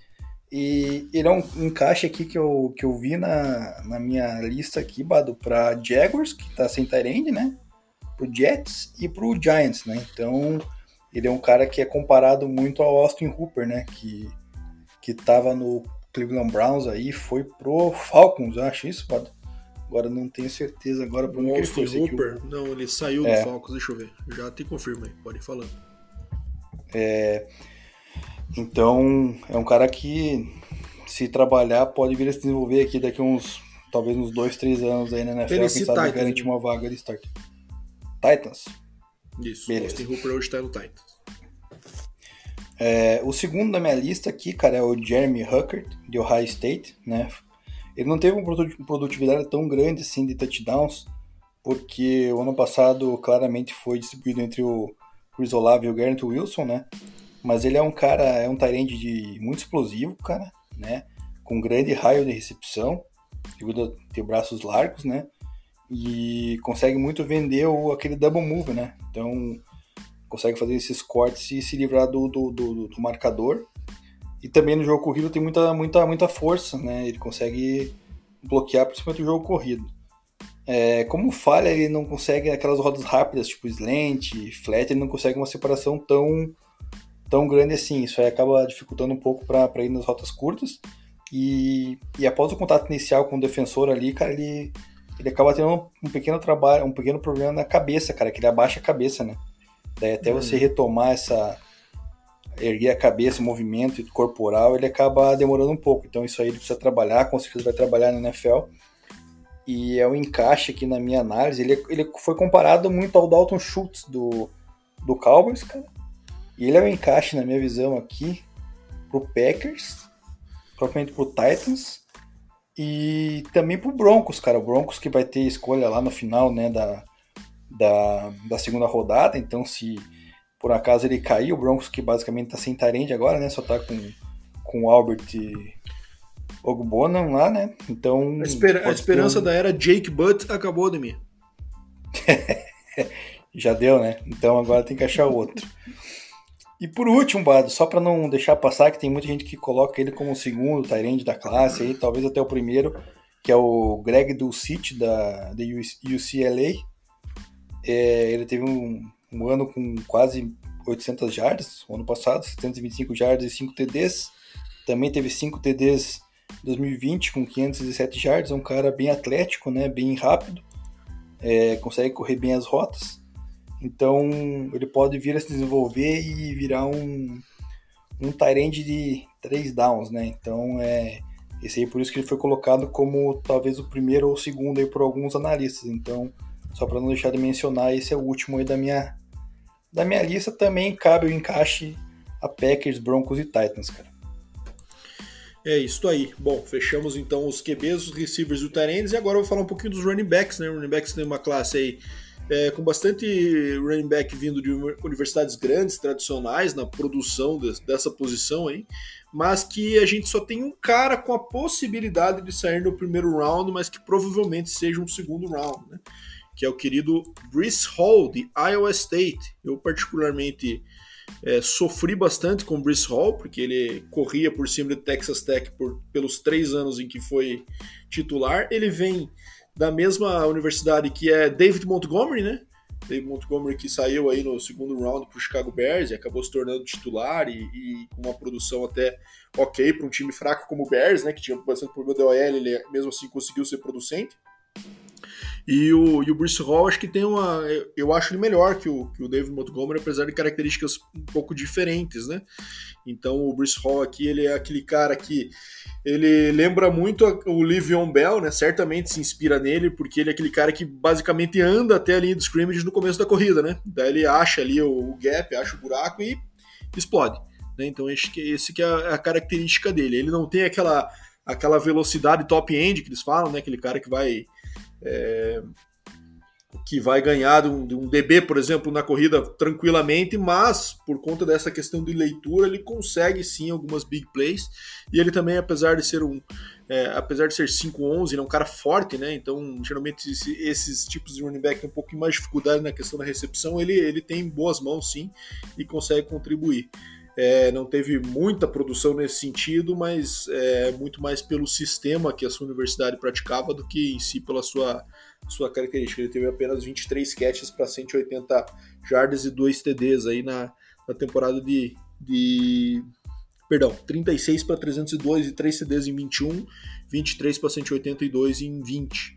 E ele é um encaixe aqui que eu, que eu vi na, na minha lista aqui, Bado, para Jaguars, que tá sem Tyrande, né? Pro Jets e pro Giants, né? Então, ele é um cara que é comparado muito ao Austin Hooper, né? Que, que tava no Cleveland Browns aí, foi pro Falcons, eu acho isso, Bado. Agora não tenho certeza agora para o Austin Hooper. Não, ele saiu é. do Falcons, deixa eu ver. Já te confirmo aí, pode ir falando. É, então, é um cara que, se trabalhar, pode vir a se desenvolver aqui daqui uns, talvez uns dois, três anos aí na NFL, quem sabe garantir uma vaga de start. Titans. Isso, Beleza. Austin Hooper hoje está no Titans. É, o segundo da minha lista aqui, cara, é o Jeremy Huckert, de Ohio State, né? Ele não teve uma produtividade tão grande assim de touchdowns, porque o ano passado claramente foi distribuído entre o Chris Olave e o Garrett Wilson, né? Mas ele é um cara, é um Tyrande de muito explosivo, cara, né? Com grande raio de recepção, ajuda ter braços largos, né? E consegue muito vender o, aquele double move, né? Então consegue fazer esses cortes e se livrar do, do, do, do marcador. E também no jogo corrido tem muita, muita, muita força, né? Ele consegue bloquear principalmente o jogo corrido. É, como falha, ele não consegue aquelas rodas rápidas, tipo slant, flat, ele não consegue uma separação tão tão grande assim. Isso aí acaba dificultando um pouco para ir nas rotas curtas. E, e após o contato inicial com o defensor ali, cara, ele, ele acaba tendo um, pequeno trabalho, um pequeno problema na cabeça, cara, que ele abaixa a cabeça, né? Daí até uhum. você retomar essa. erguer a cabeça, o movimento corporal, ele acaba demorando um pouco. Então isso aí ele precisa trabalhar, com certeza vai trabalhar na NFL. E é o um encaixe aqui na minha análise. Ele, ele foi comparado muito ao Dalton Schultz do, do Cowboys, cara. E ele é um encaixe, na minha visão aqui, pro Packers, propriamente pro Titans e também pro Broncos, cara. O Broncos que vai ter escolha lá no final, né, da, da, da segunda rodada. Então, se por acaso ele cair, o Broncos que basicamente tá sem Tyrande agora, né, só tá com, com o Albert e Ogbonan lá, né? Então. A, esper a esperança um... da era Jake Butt acabou de mim. Já deu, né? Então agora tem que achar outro. E por último, Bado, só para não deixar passar, que tem muita gente que coloca ele como o segundo Tyrande da classe, aí, talvez até o primeiro, que é o Greg Dulcich da, UCLA. É, ele teve um, um, ano com quase 800 jardas, o ano passado, 725 jardas e 5 TDs. Também teve 5 TDs em 2020 com 517 jardas, é um cara bem atlético, né, bem rápido, é, consegue correr bem as rotas. Então ele pode vir a se desenvolver e virar um, um Tyrande de 3 downs, né? Então é esse aí por isso que ele foi colocado como talvez o primeiro ou o segundo aí por alguns analistas. Então, só para não deixar de mencionar, esse é o último aí da minha da minha lista também cabe o encaixe a Packers, Broncos e Titans, cara. É isso aí. Bom, fechamos então os QBs, os receivers e o Tyrants e agora eu vou falar um pouquinho dos running backs, né? Running backs tem uma classe aí é, com bastante running back vindo de universidades grandes, tradicionais na produção de, dessa posição aí, mas que a gente só tem um cara com a possibilidade de sair no primeiro round, mas que provavelmente seja um segundo round, né? Que é o querido Brice Hall, de Iowa State. Eu, particularmente, é, sofri bastante com o Brice Hall, porque ele corria por cima do Texas Tech por, pelos três anos em que foi titular. Ele vem da mesma universidade que é David Montgomery, né? David Montgomery que saiu aí no segundo round para o Chicago Bears e acabou se tornando titular e, e com uma produção até ok para um time fraco como o Bears, né? Que tinha bastante problema de OL, ele mesmo assim conseguiu ser producente. E o, e o Bruce Hall acho que tem uma. Eu acho ele melhor que o, que o David Montgomery, apesar de características um pouco diferentes, né? Então o Bruce Hall aqui, ele é aquele cara que ele lembra muito o Livion Bell, né? Certamente se inspira nele, porque ele é aquele cara que basicamente anda até a linha de scrimmage no começo da corrida, né? Daí ele acha ali o, o gap, acha o buraco e explode. Né? Então esse que, esse que é a característica dele. Ele não tem aquela, aquela velocidade top end que eles falam, né? Aquele cara que vai é, que vai ganhar de um, de um, DB, por exemplo, na corrida tranquilamente, mas por conta dessa questão de leitura, ele consegue sim algumas big plays. E ele também, apesar de ser um, é, apesar de ser 5'11, ele é um cara forte, né? Então, geralmente, esse, esses tipos de running back têm um pouco mais dificuldade na questão da recepção. Ele, ele tem boas mãos, sim, e consegue contribuir. É, não teve muita produção nesse sentido, mas é, muito mais pelo sistema que a sua universidade praticava do que em si pela sua, sua característica. Ele teve apenas 23 catches para 180 jardas e 2 TDs aí na, na temporada de, de perdão, 36 para 302 e 3 CDs em 21, 23 para 182 em 20.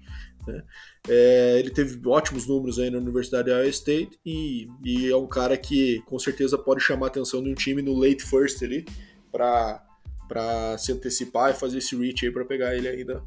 Né? É, ele teve ótimos números aí na Universidade de Iowa State e, e, é um cara que com certeza pode chamar a atenção de um time no late first ali para se antecipar e fazer esse reach aí para pegar ele ainda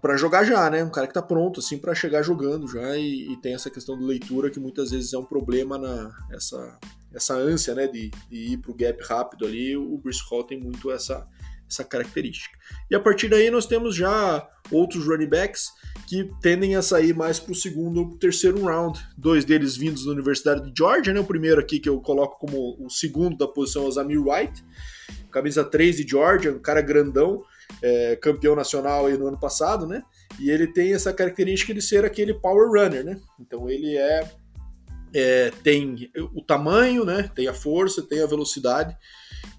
para jogar já, né? Um cara que tá pronto assim para chegar jogando já e, e, tem essa questão de leitura que muitas vezes é um problema na essa essa ânsia, né, de, de ir pro gap rápido ali. O Bruce Hall tem muito essa essa característica. E a partir daí nós temos já outros running backs que tendem a sair mais para o segundo ou terceiro round. Dois deles vindos da Universidade de Georgia, né? O primeiro aqui que eu coloco como o segundo da posição é o Zamir White, camisa 3 de Georgia, um cara grandão, é, campeão nacional aí no ano passado, né? E ele tem essa característica de ser aquele power runner, né? Então ele é, é tem o tamanho, né? Tem a força, tem a velocidade.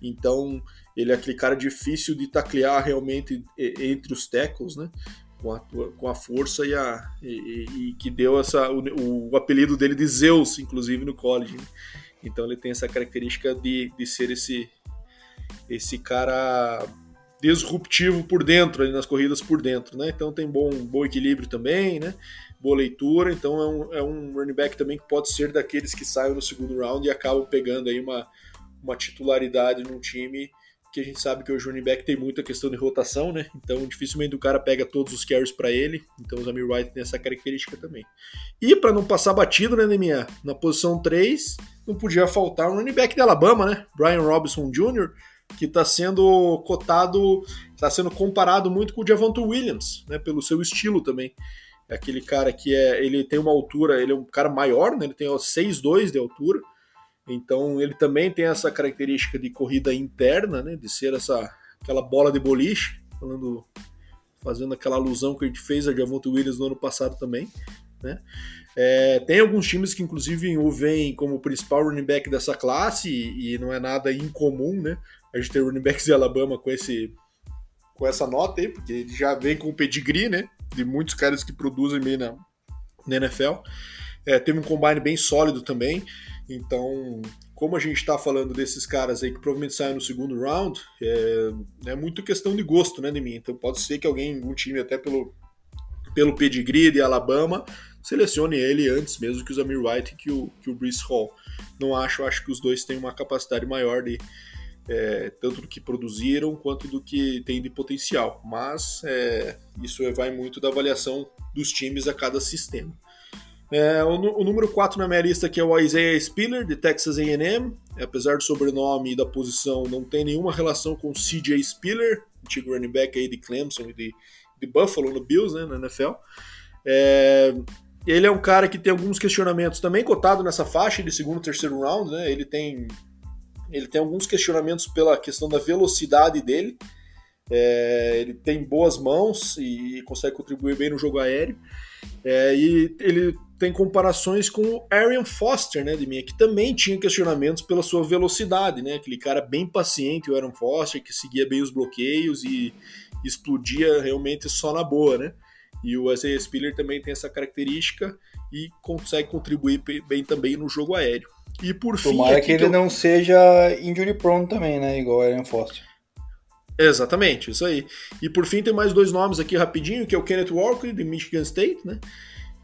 Então ele é aquele cara difícil de taclear realmente entre os tackles, né? Com a, com a força e, a, e, e que deu essa, o, o, apelido dele de Zeus, inclusive no college. Né? Então ele tem essa característica de, de ser esse, esse cara disruptivo por dentro, ali nas corridas por dentro, né? Então tem bom, bom equilíbrio também, né? Boa leitura, então é um, é um running back também que pode ser daqueles que saem no segundo round e acabam pegando aí uma, uma titularidade num time que a gente sabe que o running back tem muita questão de rotação, né? Então dificilmente o cara pega todos os carries para ele. Então o Zamir White tem essa característica também. E para não passar batido, né, Neminha? Na posição 3, não podia faltar um running back de Alabama, né? Brian Robinson Jr., que está sendo cotado, está sendo comparado muito com o Javonto Williams, né? Pelo seu estilo também. É aquele cara que é, ele tem uma altura, ele é um cara maior, né? Ele tem 6'2 de altura então ele também tem essa característica de corrida interna, né, de ser essa aquela bola de boliche, falando fazendo aquela alusão que a gente fez a Javonte Williams no ano passado também, né? É, tem alguns times que inclusive o veem como principal running back dessa classe e, não é nada incomum, né? A gente tem running backs de Alabama com esse com essa nota aí, porque ele já vem com o pedigree, né? De muitos caras que produzem bem na, na NFL. É, teve um combine bem sólido também. Então, como a gente está falando desses caras aí que provavelmente saem no segundo round, é, é muito questão de gosto, né, de mim. Então pode ser que alguém, um time até pelo, pelo pedigree de Alabama, selecione ele antes mesmo que o Zamir White e que o, que o Bruce Hall. Não acho, acho que os dois têm uma capacidade maior de é, tanto do que produziram quanto do que tem de potencial. Mas é, isso vai muito da avaliação dos times a cada sistema. É, o, o, número 4 na minha lista é o Isaiah Spiller, de Texas A&M. Apesar do sobrenome e da posição, não tem nenhuma relação com CJ Spiller, antigo running back aí de Clemson e de, de Buffalo no Bills, né, na NFL. É, ele é um cara que tem alguns questionamentos também cotado nessa faixa de segundo e terceiro round, né? Ele tem, ele tem alguns questionamentos pela questão da velocidade dele. É, ele tem boas mãos e consegue contribuir bem no jogo aéreo. É, e ele tem comparações com o Arian Foster, né, de mim, que também tinha questionamentos pela sua velocidade, né, aquele cara bem paciente, o Aaron Foster, que seguia bem os bloqueios e explodia realmente só na boa, né. E o Isaiah Spiller também tem essa característica e consegue contribuir bem também no jogo aéreo. E por fim. Tomara que ele eu... não seja injury prone também, né? Igual o Aaron Foster. Exatamente, isso aí. E por fim tem mais dois nomes aqui rapidinho, que é o Kenneth Walker, de Michigan State, né?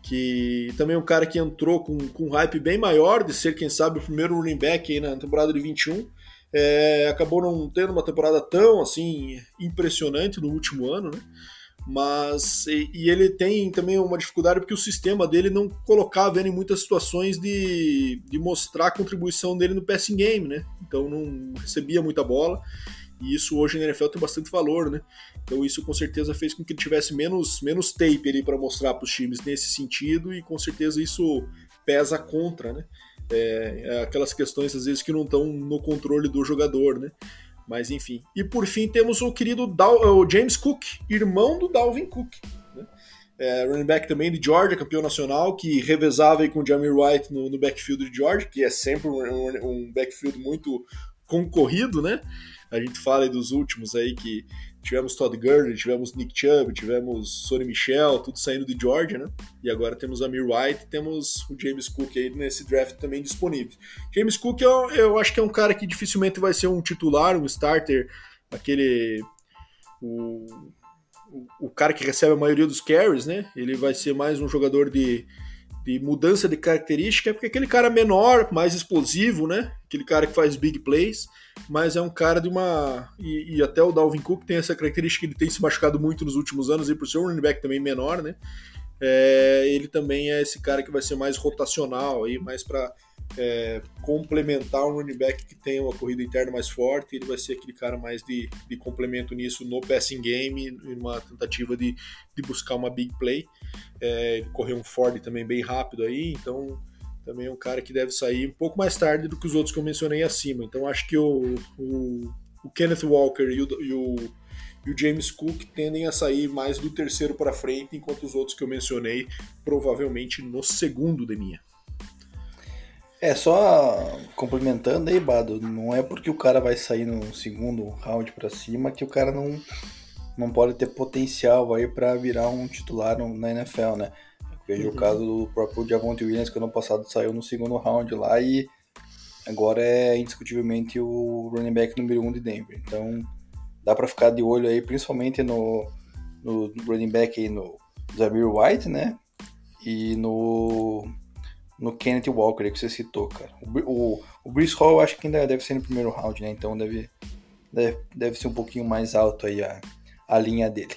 Que também é um cara que entrou com, com um hype bem maior de ser, quem sabe, o primeiro running back aí na temporada de 21. É, acabou não tendo uma temporada tão assim impressionante no último ano, né? Mas e, e, ele tem também uma dificuldade porque o sistema dele não colocava ele em muitas situações de, de mostrar a contribuição dele no passing game, né? Então não recebia muita bola e isso hoje na NFL tem bastante valor, né? Então isso com certeza fez com que ele tivesse menos, menos tape ali para mostrar para os times nesse sentido e com certeza isso pesa contra, né? É, é aquelas questões às vezes que não estão no controle do jogador, né? Mas enfim. E por fim temos o querido Dal o James Cook, irmão do Dalvin Cook. Né? É, running back também de Georgia, campeão nacional, que revezava aí com o Jamir White no, no backfield de Georgia, que é sempre um, um backfield muito concorrido, né? A gente fala aí dos últimos aí que tivemos Todd Gurley, tivemos Nick Chubb, tivemos Sonny Michel, tudo saindo de Georgia, né? E agora temos Amir White, temos o James Cook aí nesse draft também disponível. James Cook eu, eu acho que é um cara que dificilmente vai ser um titular, um starter, aquele o, o, o cara que recebe a maioria dos carries, né? Ele vai ser mais um jogador de de mudança de característica, porque aquele cara menor, mais explosivo, né? Aquele cara que faz big plays, mas é um cara de uma. E, e até o Dalvin Cook tem essa característica, ele tem se machucado muito nos últimos anos, e por ser um running back também menor, né? É, ele também é esse cara que vai ser mais rotacional, aí, mais para é, complementar um running back que tem uma corrida interna mais forte, ele vai ser aquele cara mais de, de complemento nisso no passing game, numa tentativa de, de buscar uma big play. É, correr um Ford também bem rápido aí, então também é um cara que deve sair um pouco mais tarde do que os outros que eu mencionei acima. Então acho que o, o, o Kenneth Walker e o, e o, e o James Cook tendem a sair mais do terceiro para frente, enquanto os outros que eu mencionei provavelmente no segundo de minha. É, só complementando aí, Bado, não é porque o cara vai sair no segundo round para cima que o cara não, não pode ter potencial aí para virar um titular na NFL, né? Veja uhum. o caso do próprio Javonte Williams, que ano passado saiu no segundo round lá e agora é indiscutivelmente o running back número um de Denver. Então dá para ficar de olho aí, principalmente no, no running back aí no Zamir White, né? E no no Kenneth Walker que você citou, cara. O, o, o Bruce Hall eu acho que ainda deve ser no primeiro round, né? Então deve, deve, deve ser um pouquinho mais alto aí a, a linha dele.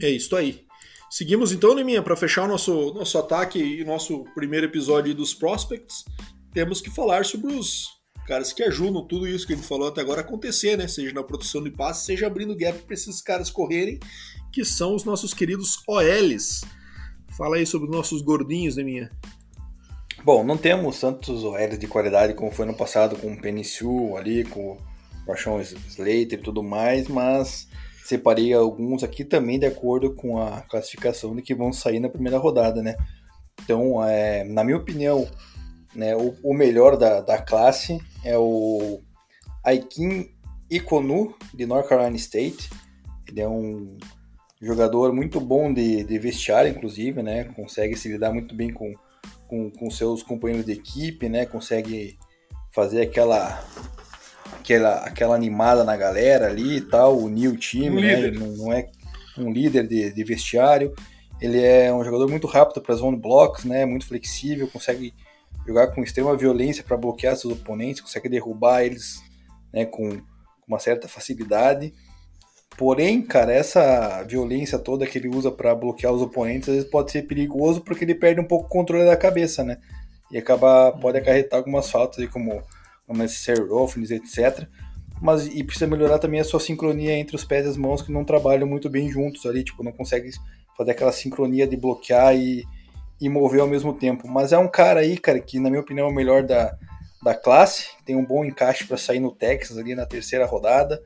É isso aí. Seguimos então, Neminha, para fechar o nosso, nosso ataque e nosso primeiro episódio dos Prospects, temos que falar sobre os caras que ajudam tudo isso que a gente falou até agora acontecer, né? Seja na produção de passes, seja abrindo gap para esses caras correrem, que são os nossos queridos OLs. Fala aí sobre os nossos gordinhos, né, minha? Bom, não temos tantos OLs de qualidade como foi no passado com o Penicil ali, com o Rashon Slater e tudo mais, mas separei alguns aqui também de acordo com a classificação de que vão sair na primeira rodada, né? Então, é, na minha opinião, né, o, o melhor da, da classe é o Aikin Ikonu, de North Carolina State. Ele é um jogador muito bom de, de vestiário, inclusive, né? Consegue se lidar muito bem com, com, com seus companheiros de equipe, né? Consegue fazer aquela aquela, aquela animada na galera ali e tal, unir o time, um né? Não, não, é um líder de, de, vestiário. Ele é um jogador muito rápido para zone blocks, né? Muito flexível, consegue jogar com extrema violência para bloquear seus oponentes, consegue derrubar eles, né? Com, com uma certa facilidade. Porém, cara, essa violência toda que ele usa para bloquear os oponentes, às vezes pode ser perigoso porque ele perde um pouco o controle da cabeça, né? E acaba, pode acarretar algumas faltas aí, como unnecessary roughness, etc. Mas e precisa melhorar também a sua sincronia entre os pés e as mãos que não trabalham muito bem juntos ali, tipo, não consegue fazer aquela sincronia de bloquear e, e mover ao mesmo tempo. Mas é um cara aí, cara, que na minha opinião é o melhor da, da classe, tem um bom encaixe para sair no Texas ali na terceira rodada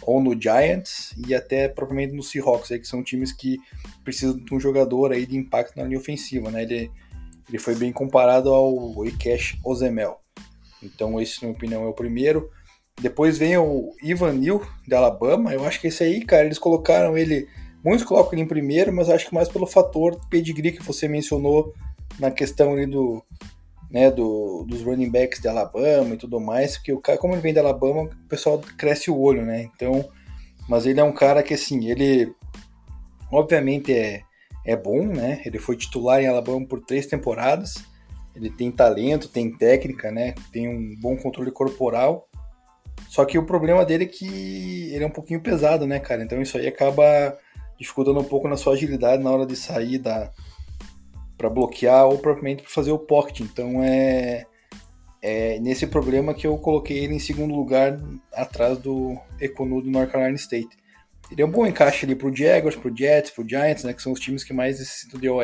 ou no Giants e até propriamente no Seahawks, aí, que são times que precisam de um jogador aí de impacto na linha ofensiva, né? Ele, ele foi bem comparado ao Ikesh Ozemel. Então esse, na minha opinião, é o primeiro. Depois vem o Ivan Neal, de Alabama. Eu acho que esse aí, cara, eles colocaram ele... Muitos colocam ele em primeiro, mas acho que mais pelo fator pedigree que você mencionou na questão ali do, né, do, dos running backs de Alabama e tudo mais, que o cara, como ele vem de Alabama, o pessoal cresce o olho, né? Então, mas ele é um cara que assim, ele obviamente é, é bom, né? Ele foi titular em Alabama por três temporadas. Ele tem talento, tem técnica, né? Tem um bom controle corporal. Só que o problema dele é que ele é um pouquinho pesado, né, cara? Então isso aí acaba dificultando um pouco na sua agilidade na hora de sair da, para bloquear ou propriamente para fazer o pocket. Então é, é nesse problema que eu coloquei ele em segundo lugar atrás do Econu do North Carolina State. Ele é um bom encaixe ali para o Jaguars, para o Jets, para o Giants, né, que são os times que mais necessitam de OL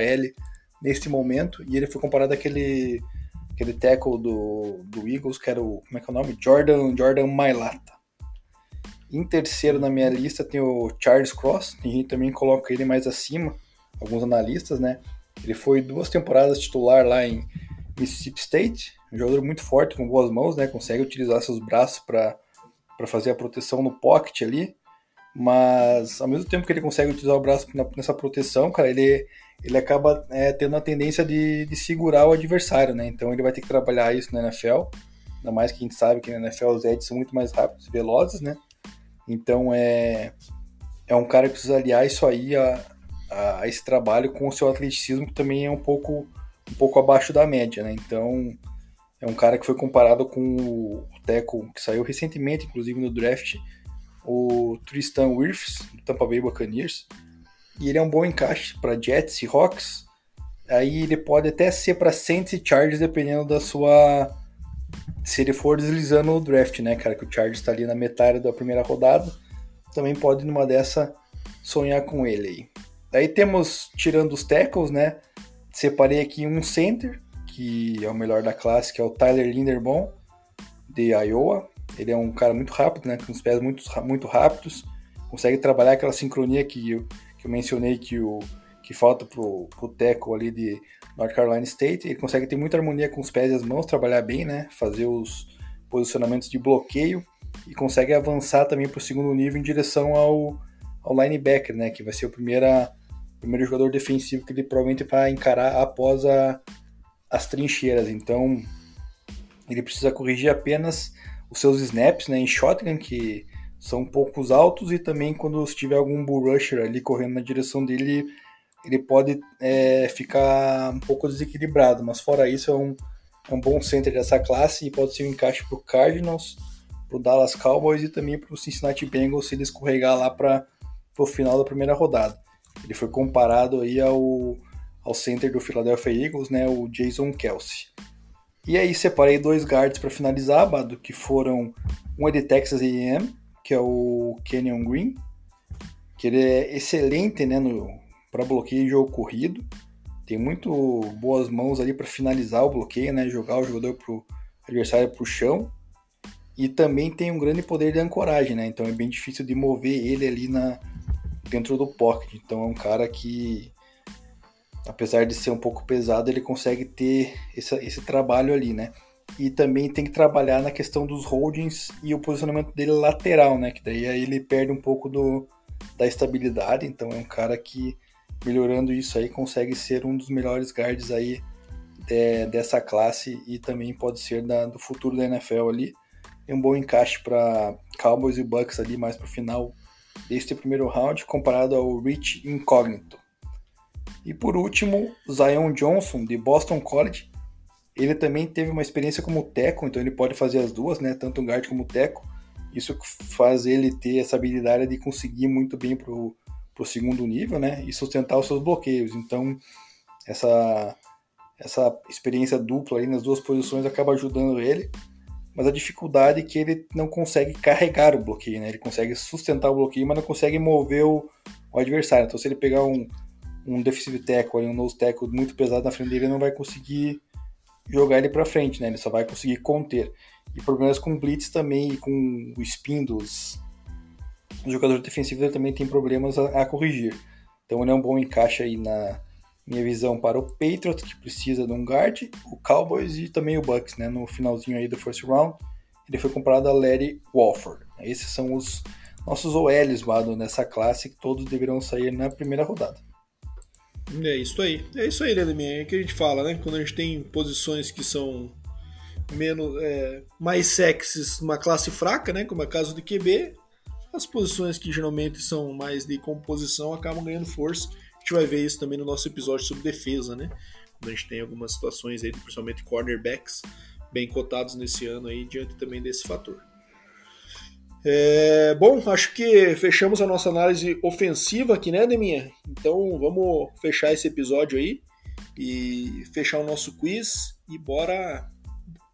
neste momento. E ele foi comparado àquele, aquele tackle do, do Eagles, que era o, como é que é o nome? Jordan, Jordan Mailata. Em terceiro na minha lista tem o Charles Cross, tem gente também coloca ele mais acima, alguns analistas, né? Ele foi duas temporadas titular lá em Mississippi State, um jogador muito forte, com boas mãos, né? Consegue utilizar seus braços para fazer a proteção no pocket ali. Mas ao mesmo tempo que ele consegue utilizar o braço nessa proteção, cara, ele, ele acaba é, tendo a tendência de, de segurar o adversário, né? Então ele vai ter que trabalhar isso na NFL. Ainda mais que a gente sabe que na NFL os edges são muito mais rápidos velozes, né? Então é, é um cara que precisa aliar isso aí a, a, a esse trabalho com o seu atleticismo, que também é um pouco, um pouco abaixo da média, né? Então é um cara que foi comparado com o Teco, que saiu recentemente, inclusive no draft, o Tristan Wirfs, do Tampa Bay Buccaneers. E ele é um bom encaixe para Jets e Hawks. Aí ele pode até ser para Saints e Chargers, dependendo da sua se ele for deslizando no draft, né, cara? Que o Chargers está ali na metade da primeira rodada. Também pode, numa dessa, sonhar com ele aí. Daí temos, tirando os tackles, né? Separei aqui um center, que é o melhor da classe, que é o Tyler Linderbaum, de Iowa. Ele é um cara muito rápido, né? Com os pés muito, muito rápidos. Consegue trabalhar aquela sincronia que eu, que eu mencionei que, o, que falta pro, pro tackle ali de North Carolina State. Ele consegue ter muita harmonia com os pés e as mãos, trabalhar bem, né? Fazer os posicionamentos de bloqueio e consegue avançar também para o segundo nível em direção ao, ao linebacker, né? Que vai ser o primeira, primeiro jogador defensivo que ele provavelmente vai encarar após a, as trincheiras. Então ele precisa corrigir apenas os seus snaps né, em shotgun, que são poucos altos, e também quando tiver algum bull rusher ali correndo na direção dele, ele pode é, ficar um pouco desequilibrado, mas fora isso é um, é um bom center dessa classe e pode ser um encaixe para o Cardinals, para o Dallas Cowboys e também para o Cincinnati Bengals se ele escorregar lá para o final da primeira rodada. Ele foi comparado aí ao, ao center do Philadelphia Eagles, né, o Jason Kelsey. E aí separei dois guards para finalizar, Bado, que foram um é de Texas A&M, que é o Kenyon Green, que ele é excelente, né, para bloqueio em jogo corrido. Tem muito boas mãos ali para finalizar o bloqueio, né? Jogar o jogador pro adversário para o chão. E também tem um grande poder de ancoragem, né? Então é bem difícil de mover ele ali na, dentro do pocket. Então é um cara que, apesar de ser um pouco pesado, ele consegue ter esse, esse trabalho ali, né? E também tem que trabalhar na questão dos holdings e o posicionamento dele lateral, né? Que daí aí ele perde um pouco do, da estabilidade. Então é um cara que melhorando isso aí, consegue ser um dos melhores guards aí é, dessa classe e também pode ser da, do futuro da NFL ali. Tem um bom encaixe para Cowboys e Bucks ali mais para o final deste primeiro round, comparado ao Rich Incognito. E por último, Zion Johnson, de Boston College. Ele também teve uma experiência como teco, então ele pode fazer as duas, né? Tanto guard como teco. Isso faz ele ter essa habilidade de conseguir muito bem pro para o segundo nível, né, e sustentar os seus bloqueios. Então, essa essa experiência dupla aí nas duas posições acaba ajudando ele, mas a dificuldade é que ele não consegue carregar o bloqueio, né? Ele consegue sustentar o bloqueio, mas não consegue mover o, o adversário. Então, se ele pegar um, um defensive tackle, um nose tackle muito pesado na frente dele, ele não vai conseguir jogar ele para frente, né? Ele só vai conseguir conter. E problemas com blitz também e com o spin dos, o jogador defensivo ele também tem problemas a, a, corrigir. Então ele é um bom encaixe aí na minha visão para o Patriots, que precisa de um guard, o Cowboys e também o Bucks, né? No finalzinho aí do first round, ele foi comprado a Larry Walford. Esses são os nossos OLs, Mado, nessa classe, que todos deverão sair na primeira rodada. É isso aí. É isso aí, né, É que a gente fala, né? Quando a gente tem posições que são menos é, mais sexys numa classe fraca, né? Como é o caso do QB, as posições que geralmente são mais de composição acabam ganhando força. Gente vai ver isso também no nosso episódio sobre defesa, né? Quando a gente tem algumas situações aí, principalmente cornerbacks, bem cotados nesse ano aí, diante também desse fator. É, bom, acho que fechamos a nossa análise ofensiva aqui, né, Deminha? Então vamos fechar esse episódio aí e fechar o nosso quiz e bora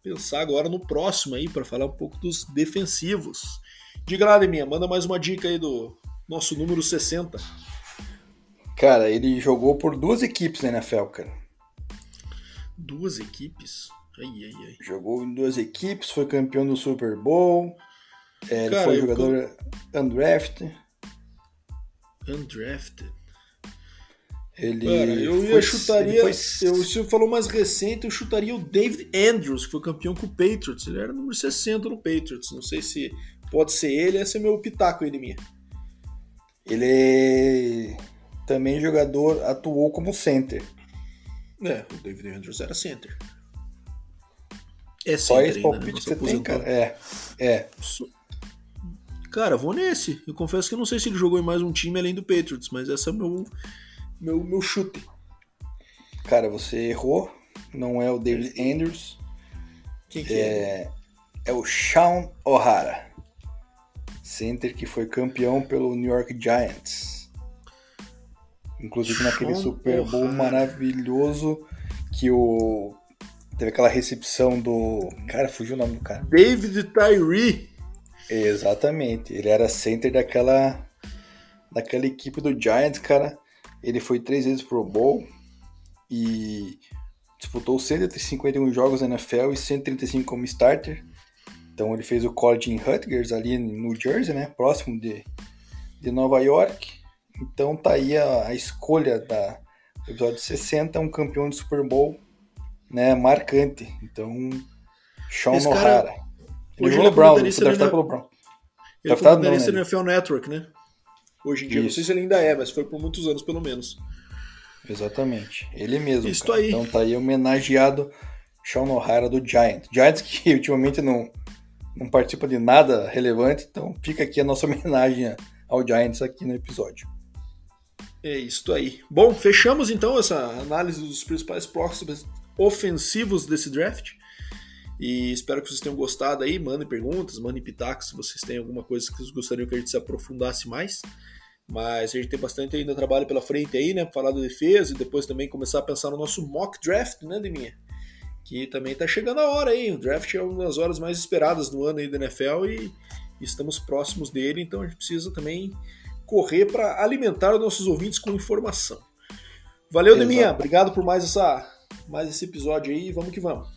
pensar agora no próximo aí para falar um pouco dos defensivos. Diga lá, Deminha, manda mais uma dica aí do nosso número 60. Cara, ele jogou por duas equipes na NFL, cara. Duas equipes? Ai, ai, ai. Jogou em duas equipes, foi campeão do Super Bowl. É, ele foi jogador eu... undrafted. Undrafted. Ele Cara, eu foi, ia chutaria. Foi... Eu, se eu falou mais recente, eu chutaria o David Andrews, que foi campeão com o Patriots. Ele era número 60 no Patriots. Não sei se pode ser ele, esse é meu pitaco aí de minha. Ele também jogador atuou como center. É, o David Andrews era center. É Só esse ainda, palpite né? que você tem, cara. É, é. Cara, vou nesse. Eu confesso que eu não sei se ele jogou em mais um time além do Patriots, mas esse é o meu, meu, meu chute. Cara, você errou. Não é o David Andrews. Quem que é? É, é o Sean O'Hara. Center que foi campeão pelo New York Giants. Inclusive naquele Super Bowl maravilhoso que o. Teve aquela recepção do. Cara, fugiu o nome do cara. David Tyree. Exatamente. Ele era center daquela. Daquela equipe do Giants, cara. Ele foi três vezes pro Bowl e disputou 151 jogos na NFL e 135 como starter. Então ele fez o college em Rutgers, ali em New Jersey, né? Próximo de, de Nova York. Então tá aí a, a escolha da, do episódio 60, um campeão de Super Bowl, né? Marcante. Então, Sean Esse cara, O'Hara. Ele hoje jogou ele é Brown, ele foi ali draftado pelo Brown. Ele foi comentarista né? no NFL Network, né? Hoje em dia, não sei Isso. se ele ainda é, mas foi por muitos anos pelo menos. Exatamente. Ele mesmo. Isso cara. aí. Então tá aí homenageado Sean O'Hara do Giants. Giants que ultimamente não, não participa de nada relevante, então fica aqui a nossa homenagem ao Giants aqui no episódio. É isso aí. Bom, fechamos então essa análise dos principais próximos ofensivos desse draft. E espero que vocês tenham gostado aí. Mandem perguntas, mandem pitacos se vocês têm alguma coisa que vocês gostariam que a gente se aprofundasse mais. Mas a gente tem bastante ainda trabalho pela frente aí, né? Falar da defesa e depois também começar a pensar no nosso mock draft, né, Deminha? Que também tá chegando a hora aí. O draft é uma das horas mais esperadas no ano aí da NFL e estamos próximos dele, então a gente precisa também correr para alimentar os nossos ouvintes com informação. Valeu, Exato. Deminha. Obrigado por mais, essa, mais esse episódio aí. Vamos que vamos.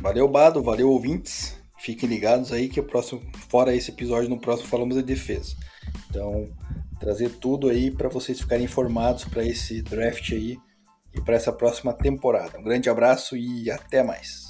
Valeu, Bado, valeu, ouvintes. Fiquem ligados aí que o próximo, fora esse episódio, no próximo falamos de defesa. Então, trazer tudo aí para vocês ficarem informados para esse draft aí e para essa próxima temporada. Um grande abraço e até mais.